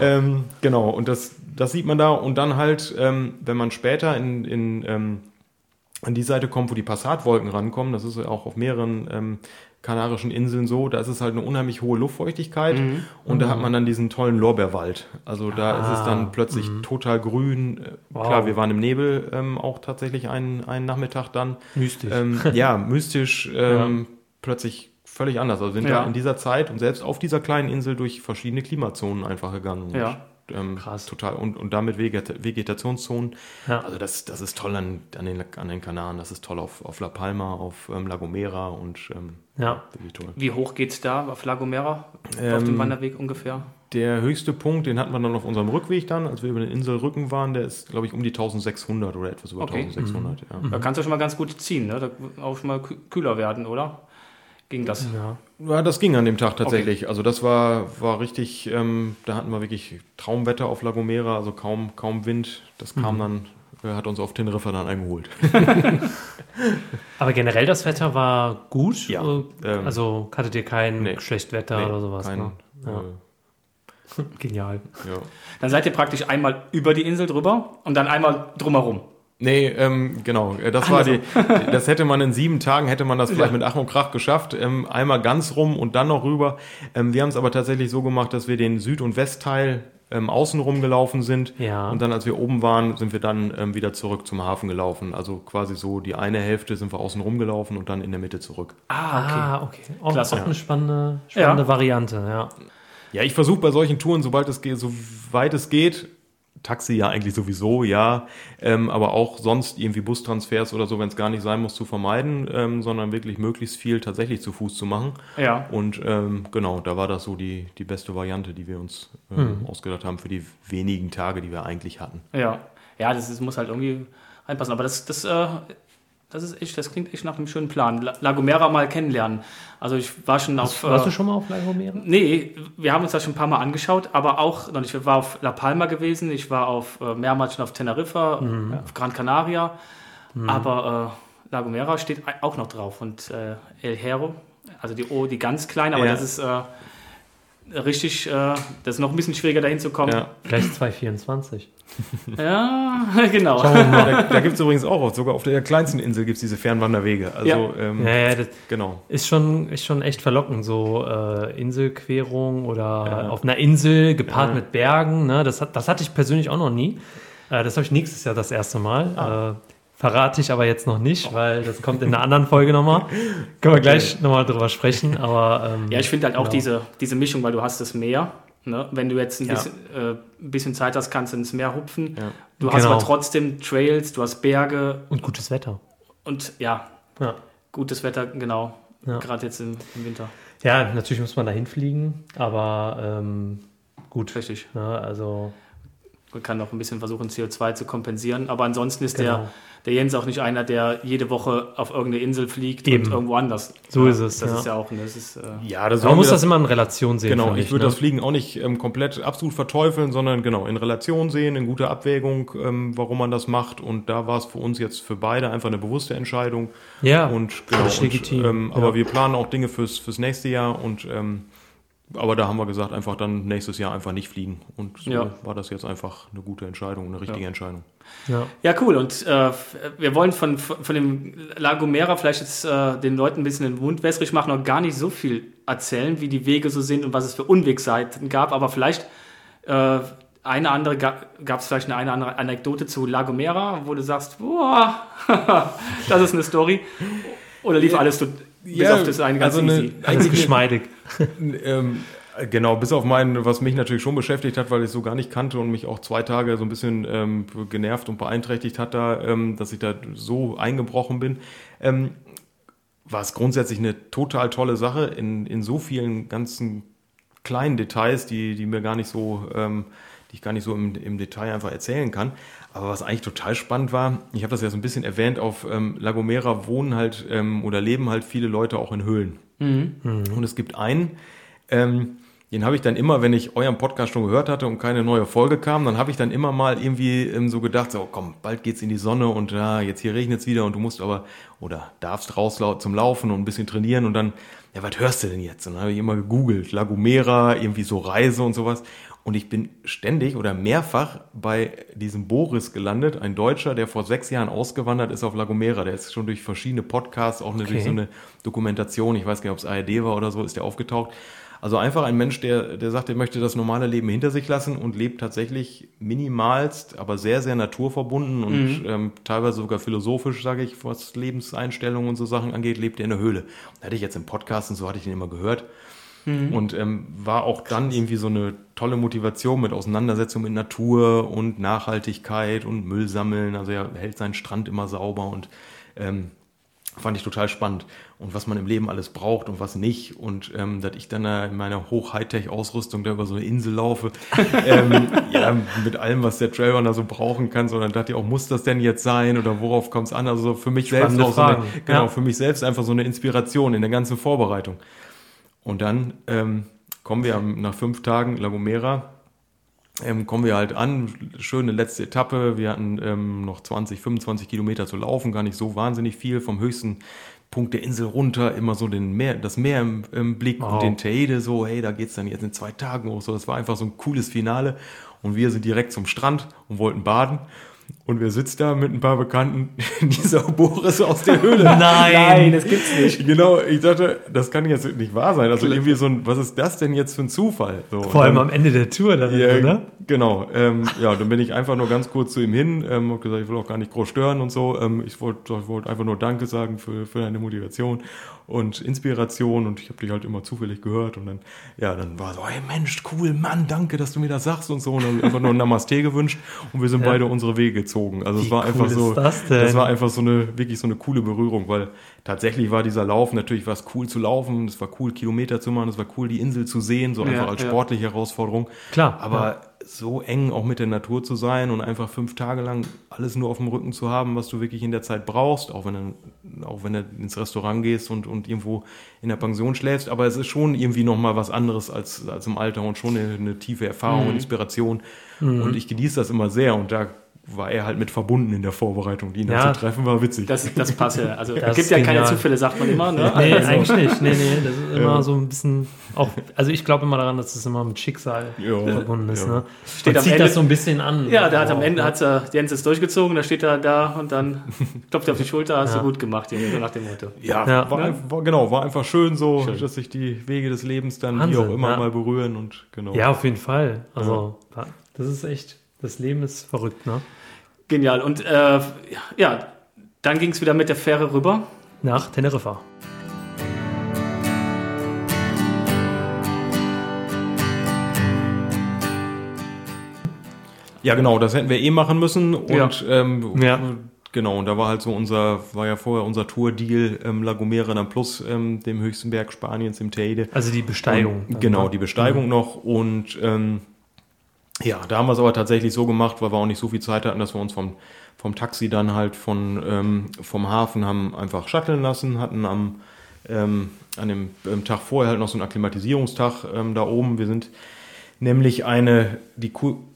Ähm, genau, und das, das sieht man da. Und dann halt, ähm, wenn man später in, in ähm, an die Seite kommt, wo die Passatwolken rankommen, das ist ja auch auf mehreren ähm, Kanarischen Inseln so, da ist es halt eine unheimlich hohe Luftfeuchtigkeit mhm. und mhm. da hat mhm. man dann diesen tollen Lorbeerwald. Also da ah, ist es dann ah, plötzlich mhm. total grün. Äh, wow. Klar, wir waren im Nebel ähm, auch tatsächlich einen, einen Nachmittag dann. Mystisch. Ähm, ja, mystisch, ähm, ja. plötzlich völlig anders. Also sind ja. da in dieser Zeit und selbst auf dieser kleinen Insel durch verschiedene Klimazonen einfach gegangen. Ja. Ähm, Krass. Total. Und, und damit Vegetationszonen. Ja. Also das, das ist toll an, an, den, an den Kanaren, das ist toll auf, auf La Palma, auf ähm, La Gomera und ähm, ja. Wie hoch geht es da auf La Gomera? auf dem ähm, Wanderweg ungefähr? Der höchste Punkt, den hatten wir dann auf unserem Rückweg dann, als wir über den Inselrücken waren, der ist, glaube ich, um die 1600 oder etwas über okay. 1600. Mhm. Ja. Da kannst du schon mal ganz gut ziehen, ne? Da auch schon mal kühler werden, oder? Ging das? Ja. Ja, das ging an dem Tag tatsächlich. Okay. Also das war, war richtig, ähm, da hatten wir wirklich Traumwetter auf La Gomera, also kaum, kaum Wind. Das kam mhm. dann, äh, hat uns auf Teneriffa dann eingeholt. Aber generell das Wetter war gut? Ja. Äh, ähm, also hattet ihr kein nee, schlecht Wetter nee, oder sowas? Kein, ne? ja. äh, Genial. Ja. Dann seid ihr praktisch einmal über die Insel drüber und dann einmal drumherum. Nee, ähm, genau. Äh, das war die, das hätte man in sieben Tagen, hätte man das vielleicht ja. mit Ach und Krach geschafft. Ähm, einmal ganz rum und dann noch rüber. Ähm, wir haben es aber tatsächlich so gemacht, dass wir den Süd- und Westteil ähm, außenrum gelaufen sind. Ja. Und dann, als wir oben waren, sind wir dann ähm, wieder zurück zum Hafen gelaufen. Also quasi so die eine Hälfte sind wir außenrum gelaufen und dann in der Mitte zurück. Ah, okay. Okay. Auch, Klasse. auch eine spannende, spannende ja. Variante, ja. Ja, ich versuche bei solchen Touren, sobald es geht, so weit es geht, Taxi ja eigentlich sowieso, ja, ähm, aber auch sonst irgendwie Bustransfers oder so, wenn es gar nicht sein muss, zu vermeiden, ähm, sondern wirklich möglichst viel tatsächlich zu Fuß zu machen. Ja. Und ähm, genau, da war das so die, die beste Variante, die wir uns ähm, mhm. ausgedacht haben für die wenigen Tage, die wir eigentlich hatten. Ja, ja, das, das muss halt irgendwie reinpassen. Aber das, das äh, das ist echt, das klingt echt nach einem schönen Plan. La Gomera mal kennenlernen. Also ich war schon auf. Warst äh, du schon mal auf La Gomera? Nee, wir haben uns das schon ein paar Mal angeschaut, aber auch, ich war auf La Palma gewesen, ich war auf äh, mehrmals schon auf Teneriffa, mhm. auf Gran Canaria, mhm. aber äh, La Gomera steht auch noch drauf und äh, El Hierro, also die O, die ganz kleine, aber ja. das ist äh, richtig, äh, das ist noch ein bisschen schwieriger dahin zu kommen. Ja. Vielleicht 224. ja, genau. da, da gibt es übrigens auch, sogar auf der kleinsten Insel gibt es diese Fernwanderwege. Also, ja. Ähm, ja, ja, das genau. Ist schon, ist schon echt verlockend, so äh, Inselquerung oder ja. auf einer Insel gepaart mit Bergen. Ne? Das, hat, das hatte ich persönlich auch noch nie. Äh, das habe ich nächstes Jahr das erste Mal. Ah. Äh, verrate ich aber jetzt noch nicht, weil das kommt in einer anderen Folge nochmal. Können wir gleich nochmal drüber sprechen. Aber, ähm, ja, ich finde halt auch genau. diese, diese Mischung, weil du hast das Meer Ne? Wenn du jetzt ein, ja. bisschen, äh, bisschen, Zeit hast, kannst du ins Meer hupfen. Ja. Du genau. hast aber trotzdem Trails, du hast Berge. Und gutes Wetter. Und ja, ja. gutes Wetter, genau. Gerade jetzt im, im, Winter. Ja, natürlich muss man da hinfliegen, aber ähm, gut. Richtig. Ja, also man kann auch ein bisschen versuchen, CO2 zu kompensieren. Aber ansonsten ist genau. der, der Jens auch nicht einer, der jede Woche auf irgendeine Insel fliegt Eben. und irgendwo anders. So ist es. Das ja. ist ja auch. Das ist, äh ja, das man muss das, das, immer in Relation sehen. Genau, ich, ich würde ne? das Fliegen auch nicht ähm, komplett absolut verteufeln, sondern genau in Relation sehen, in guter Abwägung, ähm, warum man das macht. Und da war es für uns jetzt für beide einfach eine bewusste Entscheidung. Ja, und, genau, und, legitim. Ähm, aber wir planen auch Dinge fürs, fürs nächste Jahr und ähm, aber da haben wir gesagt, einfach dann nächstes Jahr einfach nicht fliegen. Und so ja. war das jetzt einfach eine gute Entscheidung, eine richtige ja. Entscheidung. Ja. ja, cool. Und äh, wir wollen von, von dem Lagomera vielleicht jetzt äh, den Leuten ein bisschen den Mund wässrig machen und gar nicht so viel erzählen, wie die Wege so sind und was es für Unwegseiten gab. Aber vielleicht äh, eine andere, gab es vielleicht eine, eine andere Anekdote zu Lagomera, wo du sagst, boah, das ist eine Story. Oder lief alles so bis ja, auf das eine ganz also easy. Eine, Alles geschmeidig. ähm, genau, bis auf meinen, was mich natürlich schon beschäftigt hat, weil ich es so gar nicht kannte und mich auch zwei Tage so ein bisschen ähm, genervt und beeinträchtigt hat, da, ähm, dass ich da so eingebrochen bin. Ähm, war es grundsätzlich eine total tolle Sache in, in so vielen ganzen kleinen Details, die, die mir gar nicht so, ähm, die ich gar nicht so im, im Detail einfach erzählen kann. Aber was eigentlich total spannend war, ich habe das ja so ein bisschen erwähnt, auf ähm, La Gomera wohnen halt ähm, oder leben halt viele Leute auch in Höhlen. Mhm. Und es gibt einen, ähm, den habe ich dann immer, wenn ich euren Podcast schon gehört hatte und keine neue Folge kam, dann habe ich dann immer mal irgendwie ähm, so gedacht, so komm, bald geht's in die Sonne und ja, jetzt hier regnet's wieder und du musst aber oder darfst raus zum Laufen und ein bisschen trainieren und dann, ja, was hörst du denn jetzt? Und dann habe ich immer gegoogelt, La Gomera, irgendwie so Reise und sowas. Und ich bin ständig oder mehrfach bei diesem Boris gelandet, ein Deutscher, der vor sechs Jahren ausgewandert ist auf La Gomera. Der ist schon durch verschiedene Podcasts, auch okay. durch so eine Dokumentation, ich weiß gar nicht, ob es ARD war oder so, ist der aufgetaucht. Also einfach ein Mensch, der, der sagt, er möchte das normale Leben hinter sich lassen und lebt tatsächlich minimalst, aber sehr, sehr naturverbunden und mhm. ähm, teilweise sogar philosophisch, sage ich, was Lebenseinstellungen und so Sachen angeht, lebt er in der Höhle. Da hatte ich jetzt im Podcast und so hatte ich ihn immer gehört. Mhm. Und ähm, war auch dann irgendwie so eine tolle Motivation mit Auseinandersetzung mit Natur und Nachhaltigkeit und Müll sammeln. Also er hält seinen Strand immer sauber und ähm, fand ich total spannend. Und was man im Leben alles braucht und was nicht. Und ähm, dass ich dann in meiner Hoch-Hightech-Ausrüstung da über so eine Insel laufe, ähm, ja, mit allem, was der Trailrunner da so brauchen kann, sondern dachte ich auch, muss das denn jetzt sein oder worauf kommt es an? Also für mich Spannende selbst auch so eine, genau, ja. für mich selbst einfach so eine Inspiration in der ganzen Vorbereitung. Und dann ähm, kommen wir nach fünf Tagen La Gomera, ähm, kommen wir halt an, schöne letzte Etappe. Wir hatten ähm, noch 20, 25 Kilometer zu laufen, gar nicht so wahnsinnig viel. Vom höchsten Punkt der Insel runter, immer so den Meer, das Meer im, im Blick wow. und den Teide so, hey, da geht's dann jetzt in zwei Tagen hoch. So, das war einfach so ein cooles Finale. Und wir sind direkt zum Strand und wollten baden. Und wir sitzen da mit ein paar Bekannten, dieser Boris aus der Höhle. Nein, Nein, das gibt's nicht. Genau, ich dachte, das kann jetzt nicht wahr sein. Also irgendwie so ein, was ist das denn jetzt für ein Zufall? So, Vor allem dann, am Ende der Tour dann, ja, oder? Genau, ähm, ja, dann bin ich einfach nur ganz kurz zu ihm hin, ähm, hab gesagt, ich will auch gar nicht groß stören und so. Ähm, ich wollte wollt einfach nur Danke sagen für, für deine Motivation und Inspiration und ich habe dich halt immer zufällig gehört und dann, ja, dann war so, hey Mensch, cool, Mann, danke, dass du mir das sagst und so und dann einfach nur ein Namaste gewünscht und wir sind ja. beide unsere Wege gezogen. Also Wie es war cool einfach so, das, das, war einfach so eine, wirklich so eine coole Berührung, weil tatsächlich war dieser Lauf, natürlich war es cool zu laufen, es war cool Kilometer zu machen, es war cool die Insel zu sehen, so einfach ja, als sportliche ja. Herausforderung. Klar. Aber so eng auch mit der Natur zu sein und einfach fünf Tage lang alles nur auf dem Rücken zu haben, was du wirklich in der Zeit brauchst, auch wenn du, auch wenn du ins Restaurant gehst und, und irgendwo in der Pension schläfst. Aber es ist schon irgendwie nochmal was anderes als, als im Alter und schon eine, eine tiefe Erfahrung mhm. und Inspiration. Mhm. Und ich genieße das immer sehr und da war er halt mit verbunden in der Vorbereitung. Die ihn ja, zu treffen war witzig. Das, das passt ja. Also es gibt ja genial. keine Zufälle, sagt man immer. Ne? Nee, also. eigentlich nicht. Nee, nee, das ist immer ja. so ein bisschen auch, also ich glaube immer daran, dass es immer mit Schicksal ja. verbunden ist. Ne? Steht Man zieht Ende, das so ein bisschen an. Ja, da hat am Ende hat er Jens ist durchgezogen, da steht er da und dann klopft er auf die Schulter, hast du gut gemacht, nach dem Motto. Ja, war, war, genau, war einfach schön so, schön. dass sich die Wege des Lebens dann Wahnsinn, wie auch immer mal berühren und genau. Ja, auf jeden Fall. Also das ist echt, das Leben ist verrückt, ne? Genial. Und äh, ja, dann ging es wieder mit der Fähre rüber. Nach Teneriffa. Ja, genau, das hätten wir eh machen müssen. Und ja. Ähm, ja. genau, und da war halt so unser, war ja vorher unser Tour-Deal ähm, La Gomera dann plus ähm, dem höchsten Berg Spaniens im Teide. Also die Besteigung. Und, genau, die Besteigung mhm. noch. Und ähm, Ja, da haben wir es aber tatsächlich so gemacht, weil wir auch nicht so viel Zeit hatten, dass wir uns vom, vom Taxi dann halt von, ähm, vom Hafen haben einfach shutteln lassen, hatten am, ähm, an dem ähm, Tag vorher halt noch so einen Akklimatisierungstag ähm, da oben. Wir sind nämlich eine, die,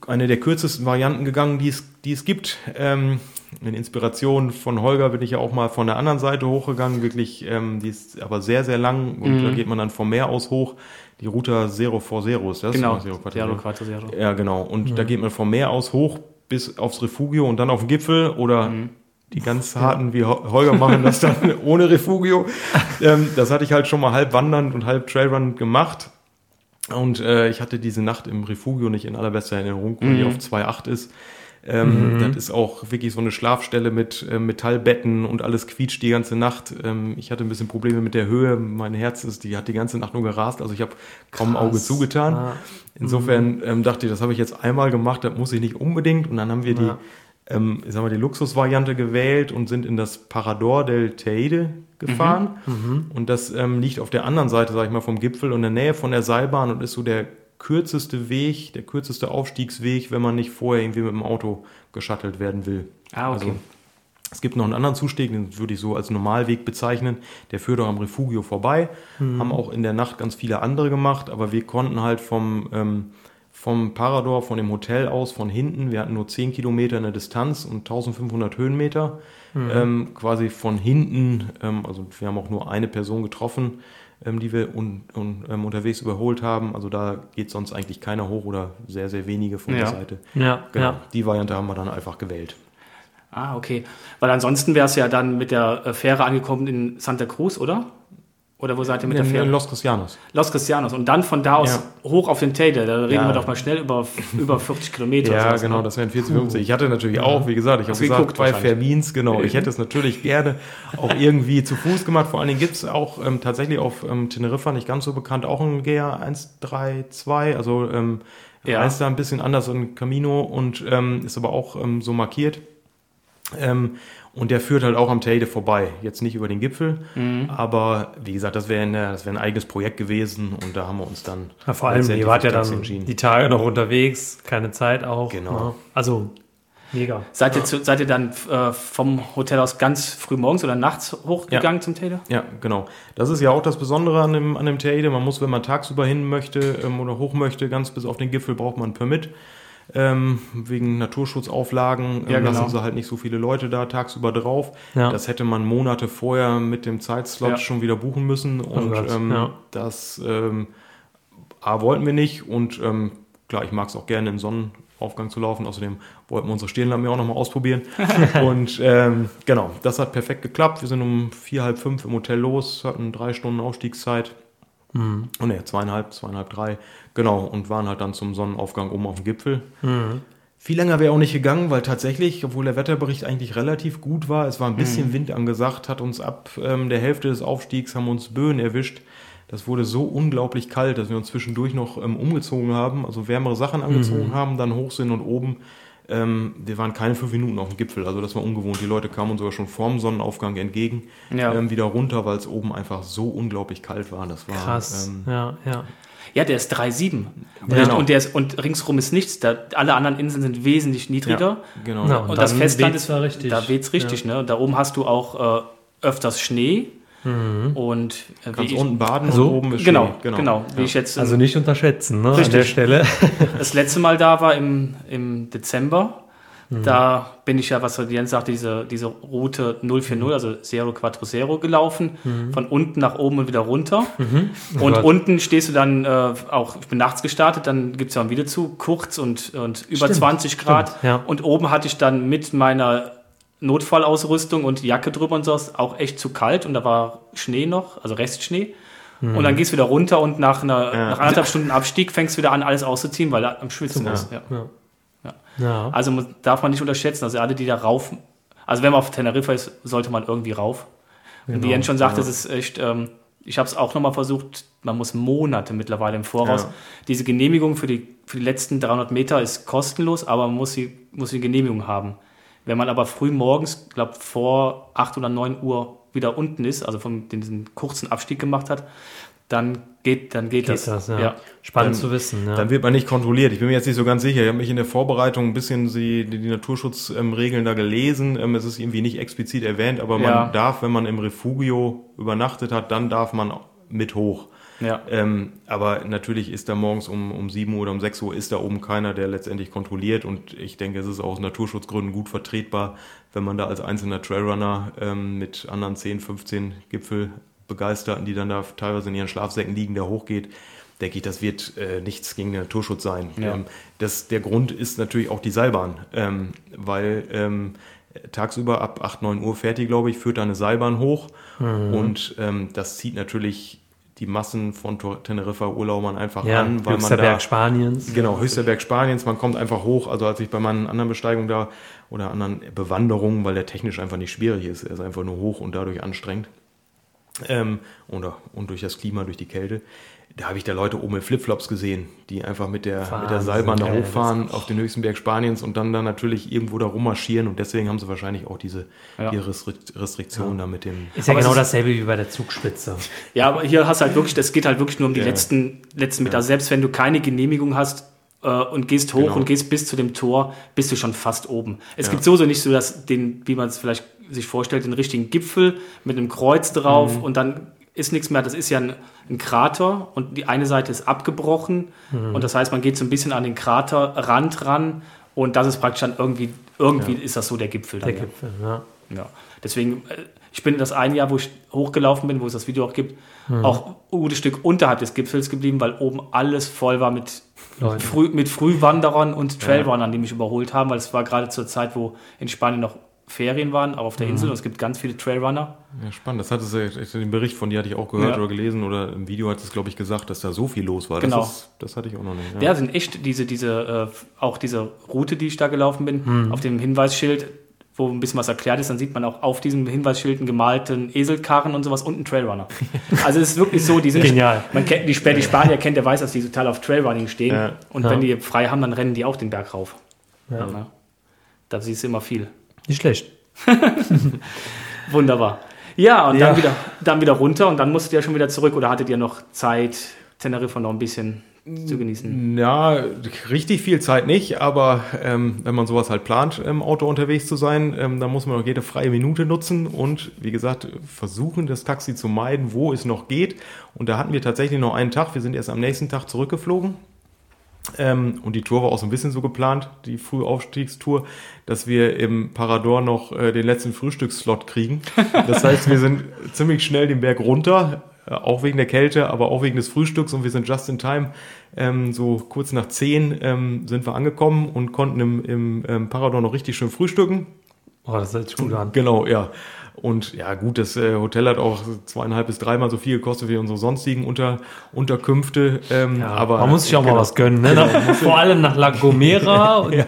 eine der kürzesten Varianten gegangen, die es, die es gibt. Ähm, in Inspiration von Holger bin ich ja auch mal von der anderen Seite hochgegangen, wirklich, ähm, die ist aber sehr, sehr lang und mhm. da geht man dann vom Meer aus hoch. Die Route Zero for Zero ist das? Genau, Zero Zero Quattro Zero. Ja, genau. Und mhm. da geht man vom Meer aus hoch bis aufs Refugio und dann auf den Gipfel oder mhm. die ganz harten wie Holger machen das dann ohne Refugio. Ähm, das hatte ich halt schon mal halb wandernd und halb Trailrun gemacht. Und äh, ich hatte diese Nacht im Refugio nicht in allerbester Erinnerung, weil mhm. die auf 2,8 ist. Ähm, mhm. Das ist auch wirklich so eine Schlafstelle mit äh, Metallbetten und alles quietscht die ganze Nacht. Ähm, ich hatte ein bisschen Probleme mit der Höhe. Mein Herz ist, die hat die ganze Nacht nur gerast. Also ich habe kaum Auge zugetan. Ah. Insofern mhm. ähm, dachte ich, das habe ich jetzt einmal gemacht, das muss ich nicht unbedingt. Und dann haben wir ja. die, ähm, ich sag mal, die Luxusvariante gewählt und sind in das Parador del Teide gefahren. Mhm. mhm. Und das ähm, liegt auf der anderen Seite, sag ich mal, vom Gipfel und in der Nähe von der Seilbahn und ist so der kürzeste Weg, der kürzeste Aufstiegsweg, wenn man nicht vorher irgendwie mit dem Auto geschattelt werden will. Ah, okay. Also, es gibt noch einen anderen Zustieg, den würde ich so als Normalweg bezeichnen. Der führt auch am Refugio vorbei. Mhm. Haben auch in der Nacht ganz viele andere gemacht, aber wir konnten halt vom, ähm, vom Parador, von dem Hotel aus, von hinten, wir hatten nur 10 Kilometer in der Distanz und 1500 Höhenmeter, mhm. ähm, quasi von hinten, ähm, also wir haben auch nur eine Person getroffen, die wir un, un, ähm, unterwegs überholt haben. Also da geht sonst eigentlich keiner hoch oder sehr, sehr wenige von ja. der Seite. Ja, genau. Ja. Die Variante haben wir dann einfach gewählt. Ah, okay. Weil ansonsten wäre es ja dann mit der äh, Fähre angekommen in Santa Cruz, oder? Oder wo seid ihr mit in, der Fähre? Los Cristianos. Los Cristianos. Und dann von da aus ja. hoch auf den Teide. Da reden ja. wir doch mal schnell über, über 40 Kilometer. Ja, genau, ne? das wären 40, 50. Ich hatte natürlich auch, wie gesagt, ich habe gesagt, bei Fermins, genau. Ich hätte es natürlich gerne auch irgendwie zu Fuß gemacht. Vor allen Dingen gibt es auch ähm, tatsächlich auf ähm, Teneriffa, nicht ganz so bekannt, auch ein GR 132. Also ähm, ja. heißt da ein bisschen anders, ein Camino und ähm, ist aber auch ähm, so markiert. Ähm, und der führt halt auch am Teide vorbei. Jetzt nicht über den Gipfel, mhm. aber wie gesagt, das wäre wär ein eigenes Projekt gewesen und da haben wir uns dann. Ja, vor allem, ihr wart ja dann die Tage noch unterwegs, keine Zeit auch. Genau. Ne? Also Mega. Seid ihr, zu, seid ihr dann äh, vom Hotel aus ganz früh morgens oder nachts hochgegangen ja. zum Teide? Ja, genau. Das ist ja auch das Besondere an dem, an dem Teide. Man muss, wenn man tagsüber hin möchte ähm, oder hoch möchte, ganz bis auf den Gipfel, braucht man ein Permit. Ähm, wegen Naturschutzauflagen ähm, ja, genau. lassen sie halt nicht so viele Leute da tagsüber drauf. Ja. Das hätte man Monate vorher mit dem Zeitslot ja. schon wieder buchen müssen. Oh und oh ähm, das ähm, A, wollten wir nicht. Und ähm, klar, ich mag es auch gerne im Sonnenaufgang zu laufen. Außerdem wollten wir unsere Stirnlampe auch nochmal ausprobieren. und ähm, genau, das hat perfekt geklappt. Wir sind um vier, halb fünf im Hotel los, hatten drei Stunden Aufstiegszeit. Mhm. Oh ne, zweieinhalb, zweieinhalb, drei. Genau, und waren halt dann zum Sonnenaufgang oben auf dem Gipfel. Mhm. Viel länger wäre auch nicht gegangen, weil tatsächlich, obwohl der Wetterbericht eigentlich relativ gut war, es war ein bisschen mhm. Wind angesagt, hat uns ab ähm, der Hälfte des Aufstiegs, haben uns Böen erwischt. Das wurde so unglaublich kalt, dass wir uns zwischendurch noch ähm, umgezogen haben, also wärmere Sachen angezogen mhm. haben, dann hoch sind und oben ähm, wir waren keine fünf Minuten auf dem Gipfel, also das war ungewohnt. Die Leute kamen uns sogar schon vorm Sonnenaufgang entgegen, ja. ähm, wieder runter, weil es oben einfach so unglaublich kalt war. Das war krass. Ähm, ja, ja. Ja, der ist 3,7. Genau. Und, der ist, und ringsrum ist nichts. Da, alle anderen Inseln sind wesentlich niedriger. Ja, genau. Ja, und, und das Festland ist, richtig. da weht es richtig. Ja. Ne? Da oben hast du auch äh, öfters Schnee. Mhm. Und äh, ganz unten baden so, und oben ist genau, Schnee. Genau, genau. Wie ich jetzt, also nicht unterschätzen ne, an der Stelle. das letzte Mal da war im, im Dezember. Mhm. Da bin ich ja, was Jens sagt, diese, diese Route 040, also Zero Quattro Zero gelaufen, mhm. von unten nach oben und wieder runter. Mhm. Oh und Gott. unten stehst du dann äh, auch, ich bin nachts gestartet, dann gibt es ja wieder zu, kurz und, und über stimmt, 20 Grad. Ja. Und oben hatte ich dann mit meiner Notfallausrüstung und Jacke drüber und so auch echt zu kalt und da war Schnee noch, also Restschnee. Mhm. Und dann gehst du wieder runter und nach, einer, ja. nach anderthalb Stunden Abstieg fängst du wieder an, alles auszuziehen, weil er am Schwitzen ist. Ja. Ja. Also darf man nicht unterschätzen, also alle, die da rauf, also wenn man auf Teneriffa ist, sollte man irgendwie rauf. Genau, und wie Jens schon sagte, es ist echt, ähm, ich habe es auch nochmal versucht, man muss Monate mittlerweile im Voraus. Ja. Diese Genehmigung für die, für die letzten 300 Meter ist kostenlos, aber man muss die, muss die Genehmigung haben. Wenn man aber früh morgens, glaube vor 8 oder 9 Uhr wieder unten ist, also von diesen kurzen Abstieg gemacht hat, dann geht, dann geht, geht das. das ja. ja. Spannend dann, zu wissen. Ja. Dann wird man nicht kontrolliert. Ich bin mir jetzt nicht so ganz sicher. Ich habe mich in der Vorbereitung ein bisschen die, die Naturschutzregeln da gelesen. Ähm, es ist irgendwie nicht explizit erwähnt, aber man ja. darf, wenn man im Refugio übernachtet hat, dann darf man mit hoch. Ja. Ähm, aber natürlich ist da morgens um, um 7 Uhr oder um 6 Uhr ist da oben keiner, der letztendlich kontrolliert. Und ich denke, es ist auch aus Naturschutzgründen gut vertretbar, wenn man da als einzelner Trailrunner ähm, mit anderen 10, 15 Gipfelbegeisterten, die dann da teilweise in ihren Schlafsäcken liegen, da hochgeht, denke ich, das wird äh, nichts gegen den Naturschutz sein. Ja. Ähm, das, der Grund ist natürlich auch die Seilbahn, ähm, weil ähm, tagsüber ab 8, 9 Uhr fährt die, glaube ich, führt da eine Seilbahn hoch mhm. und ähm, das zieht natürlich die Massen von Teneriffa-Urlaubern einfach ja, an. Weil höchster man da, Berg Spaniens. Genau, höchster Berg Spaniens. Man kommt einfach hoch. Also als ich bei meinen anderen Besteigungen da oder anderen Bewanderungen, weil der technisch einfach nicht schwierig ist, er ist einfach nur hoch und dadurch anstrengend. Ähm, oder, und durch das Klima, durch die Kälte da habe ich da Leute oben mit Flipflops gesehen, die einfach mit der, Wahnsinn, mit der Seilbahn da hochfahren auf den höchsten Berg Spaniens und dann da natürlich irgendwo da rummarschieren und deswegen haben sie wahrscheinlich auch diese, ja. die Restriktionen ja. da mit dem. Ist ja genau dasselbe wie bei der Zugspitze. Ja, aber hier hast du halt wirklich, das geht halt wirklich nur um die ja. letzten, letzten Meter. Selbst wenn du keine Genehmigung hast, äh, und gehst hoch genau. und gehst bis zu dem Tor, bist du schon fast oben. Es gibt sowieso nicht so, dass den, wie man es vielleicht sich vorstellt, den richtigen Gipfel mit einem Kreuz drauf mhm. und dann ist nichts mehr. Das ist ja ein, ein, Krater und die eine Seite ist abgebrochen. Mhm. Und das heißt, man geht so ein bisschen an den Kraterrand ran und das ist praktisch dann irgendwie, irgendwie ja. ist das so der Gipfel. Dann, der ja. Gipfel, ja. ja. Deswegen, äh, ich bin das ein Jahr, wo ich hochgelaufen bin, wo es das Video auch gibt, mhm. auch ein gutes Stück unterhalb des Gipfels geblieben, weil oben alles voll war mit, Früh, mit Frühwanderern und Trailrunnern, die mich überholt haben, weil es war gerade zur Zeit, wo in Spanien noch Ferien waren, auch auf der Insel. Mhm. Und es gibt ganz viele Trailrunner. Ja, spannend. Das hatte es, den Bericht von dir hatte ich auch gehört ja. oder gelesen oder im Video hat es, glaube ich, gesagt, dass da so viel los war. Genau. Das, ist, das hatte ich auch noch nicht. Ja, ja sind echt diese, diese, äh, auch diese Route, die ich da gelaufen bin, mhm. auf dem Hinweisschild, wo ein bisschen was erklärt ist, dann sieht man auch auf diesem Hinweisschild einen gemalten Eselkarren und sowas und einen Trailrunner. also es ist wirklich so, die sind Genial. Man kennt die, die Spanier kennt, der weiß, dass die total auf Trailrunning stehen. Ja. Und wenn die frei haben, dann rennen die auch den Berg rauf. Ja. Da siehst du immer viel. Nicht schlecht. Wunderbar. Ja, und ja. Dann, wieder, dann wieder runter und dann musstet ihr schon wieder zurück oder hattet ihr noch Zeit, Teneriffa noch ein bisschen zu genießen? Ja, richtig viel Zeit nicht, aber ähm, wenn man sowas halt plant, im Auto unterwegs zu sein, ähm, dann muss man auch jede freie Minute nutzen und wie gesagt, versuchen, das Taxi zu meiden, wo es noch geht. Und da hatten wir tatsächlich noch einen Tag, wir sind erst am nächsten Tag zurückgeflogen ähm, und die Tour war auch so ein bisschen so geplant, die Frühaufstiegstour, dass wir im Parador noch äh, den letzten Frühstücksslot kriegen. Das heißt, wir sind ziemlich schnell den Berg runter, äh, auch wegen der Kälte, aber auch wegen des Frühstücks und wir sind just in time. Ähm, so kurz nach zehn ähm, sind wir angekommen und konnten im, im ähm, Parador noch richtig schön frühstücken. Oh, das hört sich gut an. Genau, ja. Und ja, gut, das äh, Hotel hat auch zweieinhalb bis dreimal so viel gekostet wie unsere sonstigen Unter Unterkünfte. Ähm, ja, aber, man muss sich auch genau. mal was gönnen, ne? Genau. Vor allem nach La Gomera. Und ja.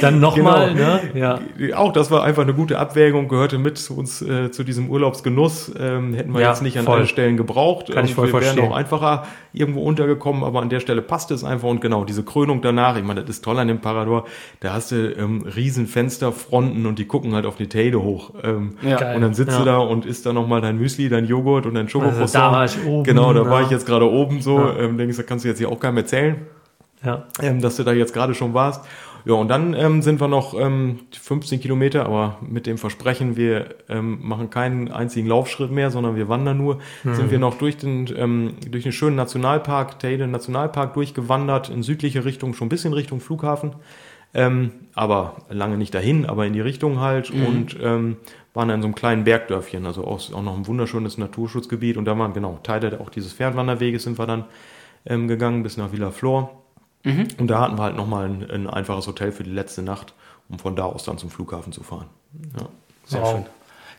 Dann nochmal, genau. ne? Ja. Auch das war einfach eine gute Abwägung, gehörte mit zu uns äh, zu diesem Urlaubsgenuss. Ähm, hätten wir ja, jetzt nicht an voll. allen Stellen gebraucht. Kann ich voll wir verstehen. wären auch einfacher irgendwo untergekommen, aber an der Stelle passte es einfach und genau, diese Krönung danach, ich meine, das ist toll an dem Parador, da hast du ähm, riesen Fensterfronten und die gucken halt auf die Teide hoch. Ähm, ja. Und dann sitzt ja. du da und isst da nochmal dein Müsli, dein Joghurt und dein Schokocroissant. Also da war ich oben. Genau, da war ich jetzt gerade oben so. Ja. Ähm, denkst, da kannst du jetzt hier auch keinem erzählen, ja. ähm, dass du da jetzt gerade schon warst. Ja, und dann ähm, sind wir noch ähm, 15 Kilometer, aber mit dem Versprechen, wir ähm, machen keinen einzigen Laufschritt mehr, sondern wir wandern nur, mhm. sind wir noch durch den, ähm, durch den schönen Nationalpark, Teide Nationalpark durchgewandert, in südliche Richtung, schon ein bisschen Richtung Flughafen. Ähm, aber lange nicht dahin, aber in die Richtung halt mhm. und ähm, waren dann in so einem kleinen Bergdörfchen, also auch, auch noch ein wunderschönes Naturschutzgebiet und da waren genau Teile auch dieses Fernwanderweges sind wir dann ähm, gegangen bis nach Villa Flor Mhm. Und da hatten wir halt nochmal ein, ein einfaches Hotel für die letzte Nacht, um von da aus dann zum Flughafen zu fahren. Ja. Sehr wow. schön.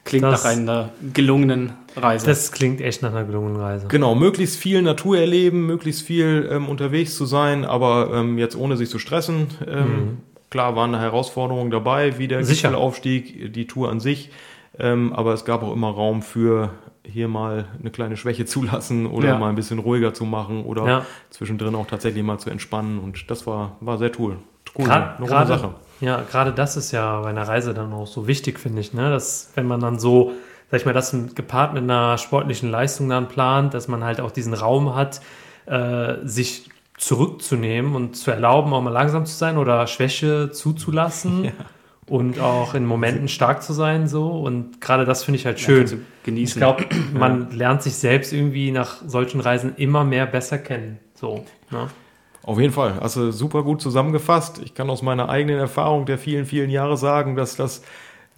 Klingt das, nach einer gelungenen Reise. Das klingt echt nach einer gelungenen Reise. Genau, möglichst viel Natur erleben, möglichst viel ähm, unterwegs zu sein, aber ähm, jetzt ohne sich zu stressen. Ähm, mhm. Klar waren Herausforderungen dabei, wie der Gipfelaufstieg, die Tour an sich. Ähm, aber es gab auch immer Raum für hier mal eine kleine Schwäche zulassen oder ja. mal ein bisschen ruhiger zu machen oder ja. zwischendrin auch tatsächlich mal zu entspannen. Und das war, war sehr cool. cool Grad, eine grade, Sache. Ja, gerade das ist ja bei einer Reise dann auch so wichtig, finde ich, ne? dass wenn man dann so sag ich mal, das gepaart mit einer sportlichen Leistung dann plant, dass man halt auch diesen Raum hat, äh, sich zurückzunehmen und zu erlauben, auch mal langsam zu sein oder Schwäche zuzulassen. Ja. Und auch in Momenten stark zu sein, so. Und gerade das finde ich halt schön. Ja, genießen. Ich glaube, man ja. lernt sich selbst irgendwie nach solchen Reisen immer mehr besser kennen. So. Ne? Auf jeden Fall. Also super gut zusammengefasst. Ich kann aus meiner eigenen Erfahrung der vielen, vielen Jahre sagen, dass das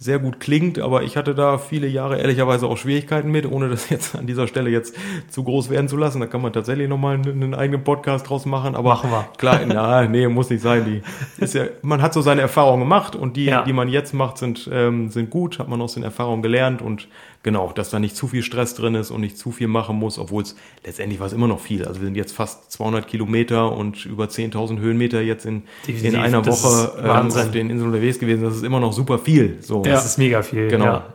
sehr gut klingt, aber ich hatte da viele Jahre ehrlicherweise auch Schwierigkeiten mit, ohne das jetzt an dieser Stelle jetzt zu groß werden zu lassen. Da kann man tatsächlich nochmal einen, einen eigenen Podcast draus machen. Aber machen wir. klar, na, nee, muss nicht sein. Die ist ja, man hat so seine Erfahrungen gemacht und die, ja. die man jetzt macht, sind, ähm, sind gut, hat man aus den Erfahrungen gelernt und Genau, dass da nicht zu viel Stress drin ist und nicht zu viel machen muss, obwohl es letztendlich war es immer noch viel. Also wir sind jetzt fast 200 Kilometer und über 10.000 Höhenmeter jetzt in, in einer Woche ähm, auf den Inseln unterwegs gewesen. Das ist immer noch super viel. So. Ja. Das ist mega viel. Genau. Ja.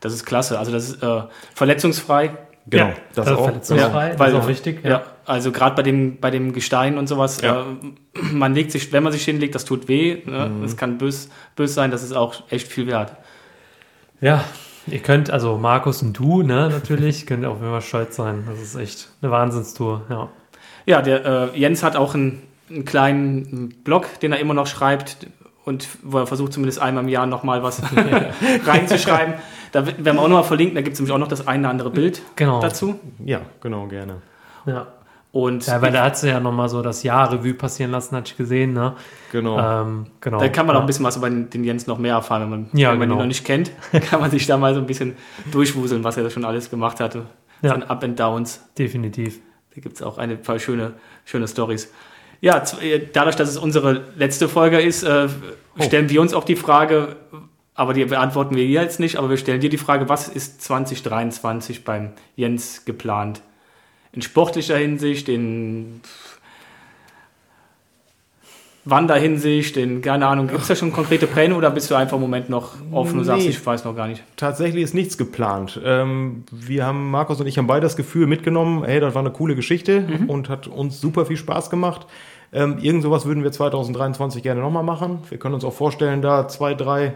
Das ist klasse. Also das ist äh, verletzungsfrei. Genau, ja, das, das auch. Verletzungsfrei, ja, weil, das ist auch wichtig. Ja. ja. Also gerade bei dem, bei dem Gestein und sowas, ja. äh, man legt sich, wenn man sich hinlegt, das tut weh. Ne? Mhm. Das kann bös, bös sein, das ist auch echt viel wert. Ja, Ihr könnt, also Markus und du, ne, natürlich, könnt auch immer stolz sein. Das ist echt eine Wahnsinnstour, ja. Ja, der äh, Jens hat auch einen, einen, kleinen Blog, den er immer noch schreibt und wo er versucht zumindest einmal im Jahr nochmal was reinzuschreiben. Da werden wir auch nochmal verlinken, da gibt es nämlich auch noch das eine oder andere Bild genau. dazu. Ja, genau, gerne. Ja. Und ja, weil da hat sie ja nochmal so das Jahr Revue passieren lassen, hatte ich gesehen. Ne? Genau. Ähm, genau. Da kann man auch ein bisschen was über den Jens noch mehr erfahren, wenn man, ja, wenn man genau. ihn noch nicht kennt. kann man sich da mal so ein bisschen durchwuseln, was er da schon alles gemacht hatte. Ja. Von Up and Downs. Definitiv. Da gibt es auch ein paar schöne, schöne Stories. Ja, äh, dadurch, dass es unsere letzte Folge ist, äh, oh. stellen wir uns auch die Frage, aber die beantworten wir jetzt nicht, aber wir stellen dir die Frage, was ist 2023 beim Jens geplant? In sportlicher Hinsicht, in Wanderhinsicht, in, keine Ahnung, gibt es da schon konkrete Pläne oder bist du einfach im Moment noch offen und nee, sagst, ich weiß noch gar nicht? Tatsächlich ist nichts geplant. Ähm, wir haben, Markus und ich haben beide das Gefühl mitgenommen, hey, das war eine coole Geschichte mhm. und hat uns super viel Spaß gemacht. Ähm, irgend sowas würden wir 2023 gerne nochmal machen. Wir können uns auch vorstellen, da zwei, drei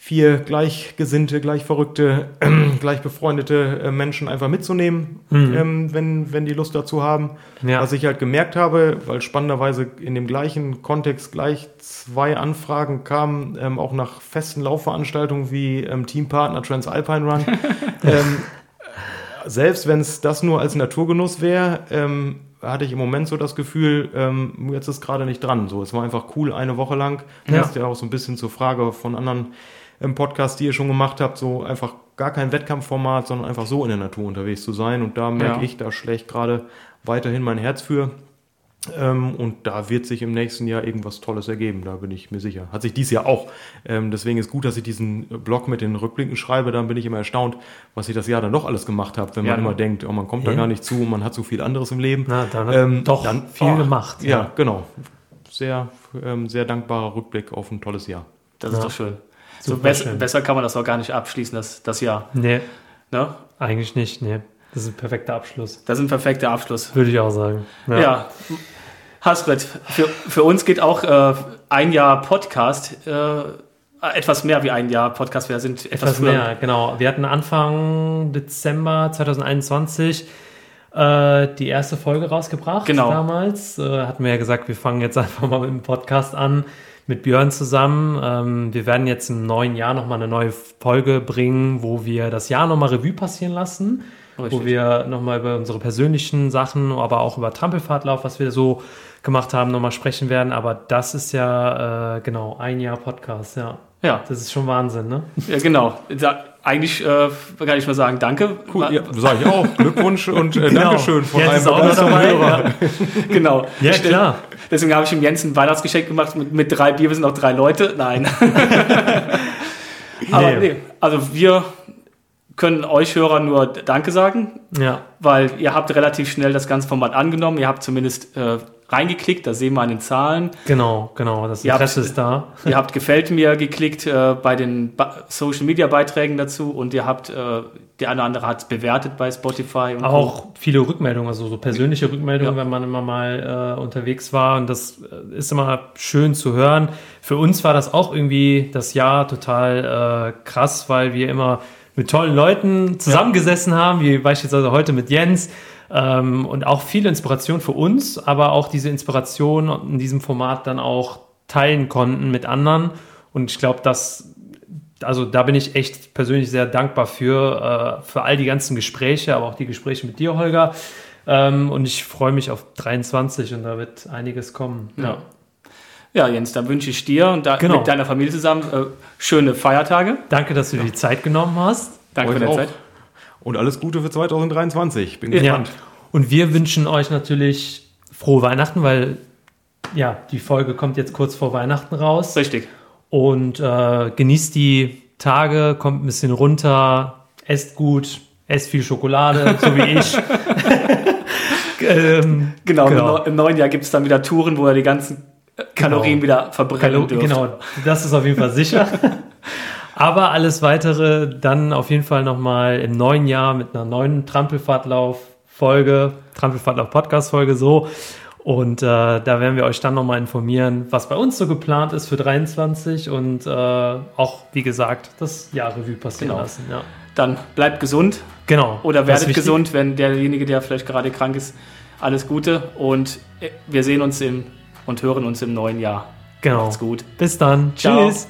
vier gleichgesinnte, gleich verrückte, äh, gleich befreundete äh, Menschen einfach mitzunehmen, mhm. ähm, wenn, wenn die Lust dazu haben. Ja. Was ich halt gemerkt habe, weil spannenderweise in dem gleichen Kontext gleich zwei Anfragen kamen, ähm, auch nach festen Laufveranstaltungen wie ähm, Teampartner Transalpine Run. Ähm, selbst wenn es das nur als Naturgenuss wäre, ähm, hatte ich im Moment so das Gefühl, ähm, jetzt ist gerade nicht dran. So, es war einfach cool eine Woche lang. Ja. Das ist ja auch so ein bisschen zur Frage von anderen im Podcast, die ihr schon gemacht habt, so einfach gar kein Wettkampfformat, sondern einfach so in der Natur unterwegs zu sein. Und da merke ja. ich, da schlägt gerade weiterhin mein Herz für. Ähm, und da wird sich im nächsten Jahr irgendwas Tolles ergeben, da bin ich mir sicher. Hat sich dies Jahr auch. Ähm, deswegen ist gut, dass ich diesen Blog mit den Rückblicken schreibe. Dann bin ich immer erstaunt, was ich das Jahr dann doch alles gemacht habe, wenn ja, man immer denkt, oh, man kommt ja. da gar nicht zu, man hat so viel anderes im Leben. Na, dann ähm, doch dann, viel oh, gemacht. Ja, ja, genau. Sehr, ähm, sehr dankbarer Rückblick auf ein tolles Jahr. Das ist doch schön. So besser, besser, kann man das auch gar nicht abschließen, das, das Jahr. Nee. Ne? Eigentlich nicht, nee. Das ist ein perfekter Abschluss. Das ist ein perfekter Abschluss. Würde ich auch sagen. Ja. ja. Hasret, für, für uns geht auch äh, ein Jahr Podcast, äh, etwas mehr wie ein Jahr Podcast. Wir sind etwas, etwas mehr, genau. Wir hatten Anfang Dezember 2021 äh, die erste Folge rausgebracht. Genau. Damals äh, hatten wir ja gesagt, wir fangen jetzt einfach mal mit dem Podcast an mit Björn zusammen. Ähm, wir werden jetzt im neuen Jahr nochmal eine neue Folge bringen, wo wir das Jahr nochmal Revue passieren lassen. Richtig. Wo wir nochmal über unsere persönlichen Sachen, aber auch über Trampelfahrtlauf, was wir so gemacht haben, nochmal sprechen werden. Aber das ist ja äh, genau ein Jahr Podcast, ja. Ja. Das ist schon Wahnsinn, ne? Ja, genau. Da, eigentlich äh, kann ich mal sagen, danke. Cool, ja, sage ich auch. Glückwunsch und äh, genau. Dankeschön von einem auch dabei, Ja. genau. Ja, klar. Deswegen habe ich ihm Jens ein Weihnachtsgeschenk gemacht mit, mit drei Bier. Wir sind auch drei Leute. Nein. Aber nee. Also wir können euch Hörer nur Danke sagen. Ja. Weil ihr habt relativ schnell das ganze Format angenommen. Ihr habt zumindest äh, reingeklickt, da sehen wir an den Zahlen. Genau, genau, das Interesse habt, ist da. Ihr habt Gefällt mir geklickt äh, bei den ba Social Media Beiträgen dazu und ihr habt, äh, der eine oder andere hat bewertet bei Spotify. Und Auch so. viele Rückmeldungen, also so persönliche Rückmeldungen, ja. wenn man immer mal äh, unterwegs war und das äh, ist immer schön zu hören. Für uns war das auch irgendwie das Jahr total äh, krass, weil wir immer mit tollen Leuten zusammengesessen ja. haben, wie beispielsweise heute mit Jens. Ähm, und auch viel Inspiration für uns, aber auch diese Inspiration in diesem Format dann auch teilen konnten mit anderen. Und ich glaube, dass also da bin ich echt persönlich sehr dankbar für, äh, für all die ganzen Gespräche, aber auch die Gespräche mit dir, Holger. Ähm, und ich freue mich auf 23 und da wird einiges kommen. Ja. Ja, Jens, dann wünsche ich dir und da, genau. mit deiner Familie zusammen äh, schöne Feiertage. Danke, dass du dir die Zeit genommen hast. Danke für deine Zeit. Und alles Gute für 2023. Bin gespannt. Ja. Und wir wünschen euch natürlich frohe Weihnachten, weil ja, die Folge kommt jetzt kurz vor Weihnachten raus. Richtig. Und äh, genießt die Tage, kommt ein bisschen runter, esst gut, esst viel Schokolade, so wie ich. ähm, genau, genau, im neuen Jahr gibt es dann wieder Touren, wo er die ganzen Kalorien genau. wieder verbrennen Kalo Genau, das ist auf jeden Fall sicher. Aber alles weitere dann auf jeden Fall nochmal im neuen Jahr mit einer neuen Trampelfahrtlauf-Folge, Trampelfahrtlauf-Podcast-Folge so. Und äh, da werden wir euch dann nochmal informieren, was bei uns so geplant ist für 23 und äh, auch, wie gesagt, das Jahr Revue passieren genau. lassen. Ja. Dann bleibt gesund. Genau. Oder werdet gesund, wenn derjenige, der vielleicht gerade krank ist, alles Gute. Und äh, wir sehen uns im, und hören uns im neuen Jahr. Genau. Macht's gut. Bis dann. Ciao. Tschüss.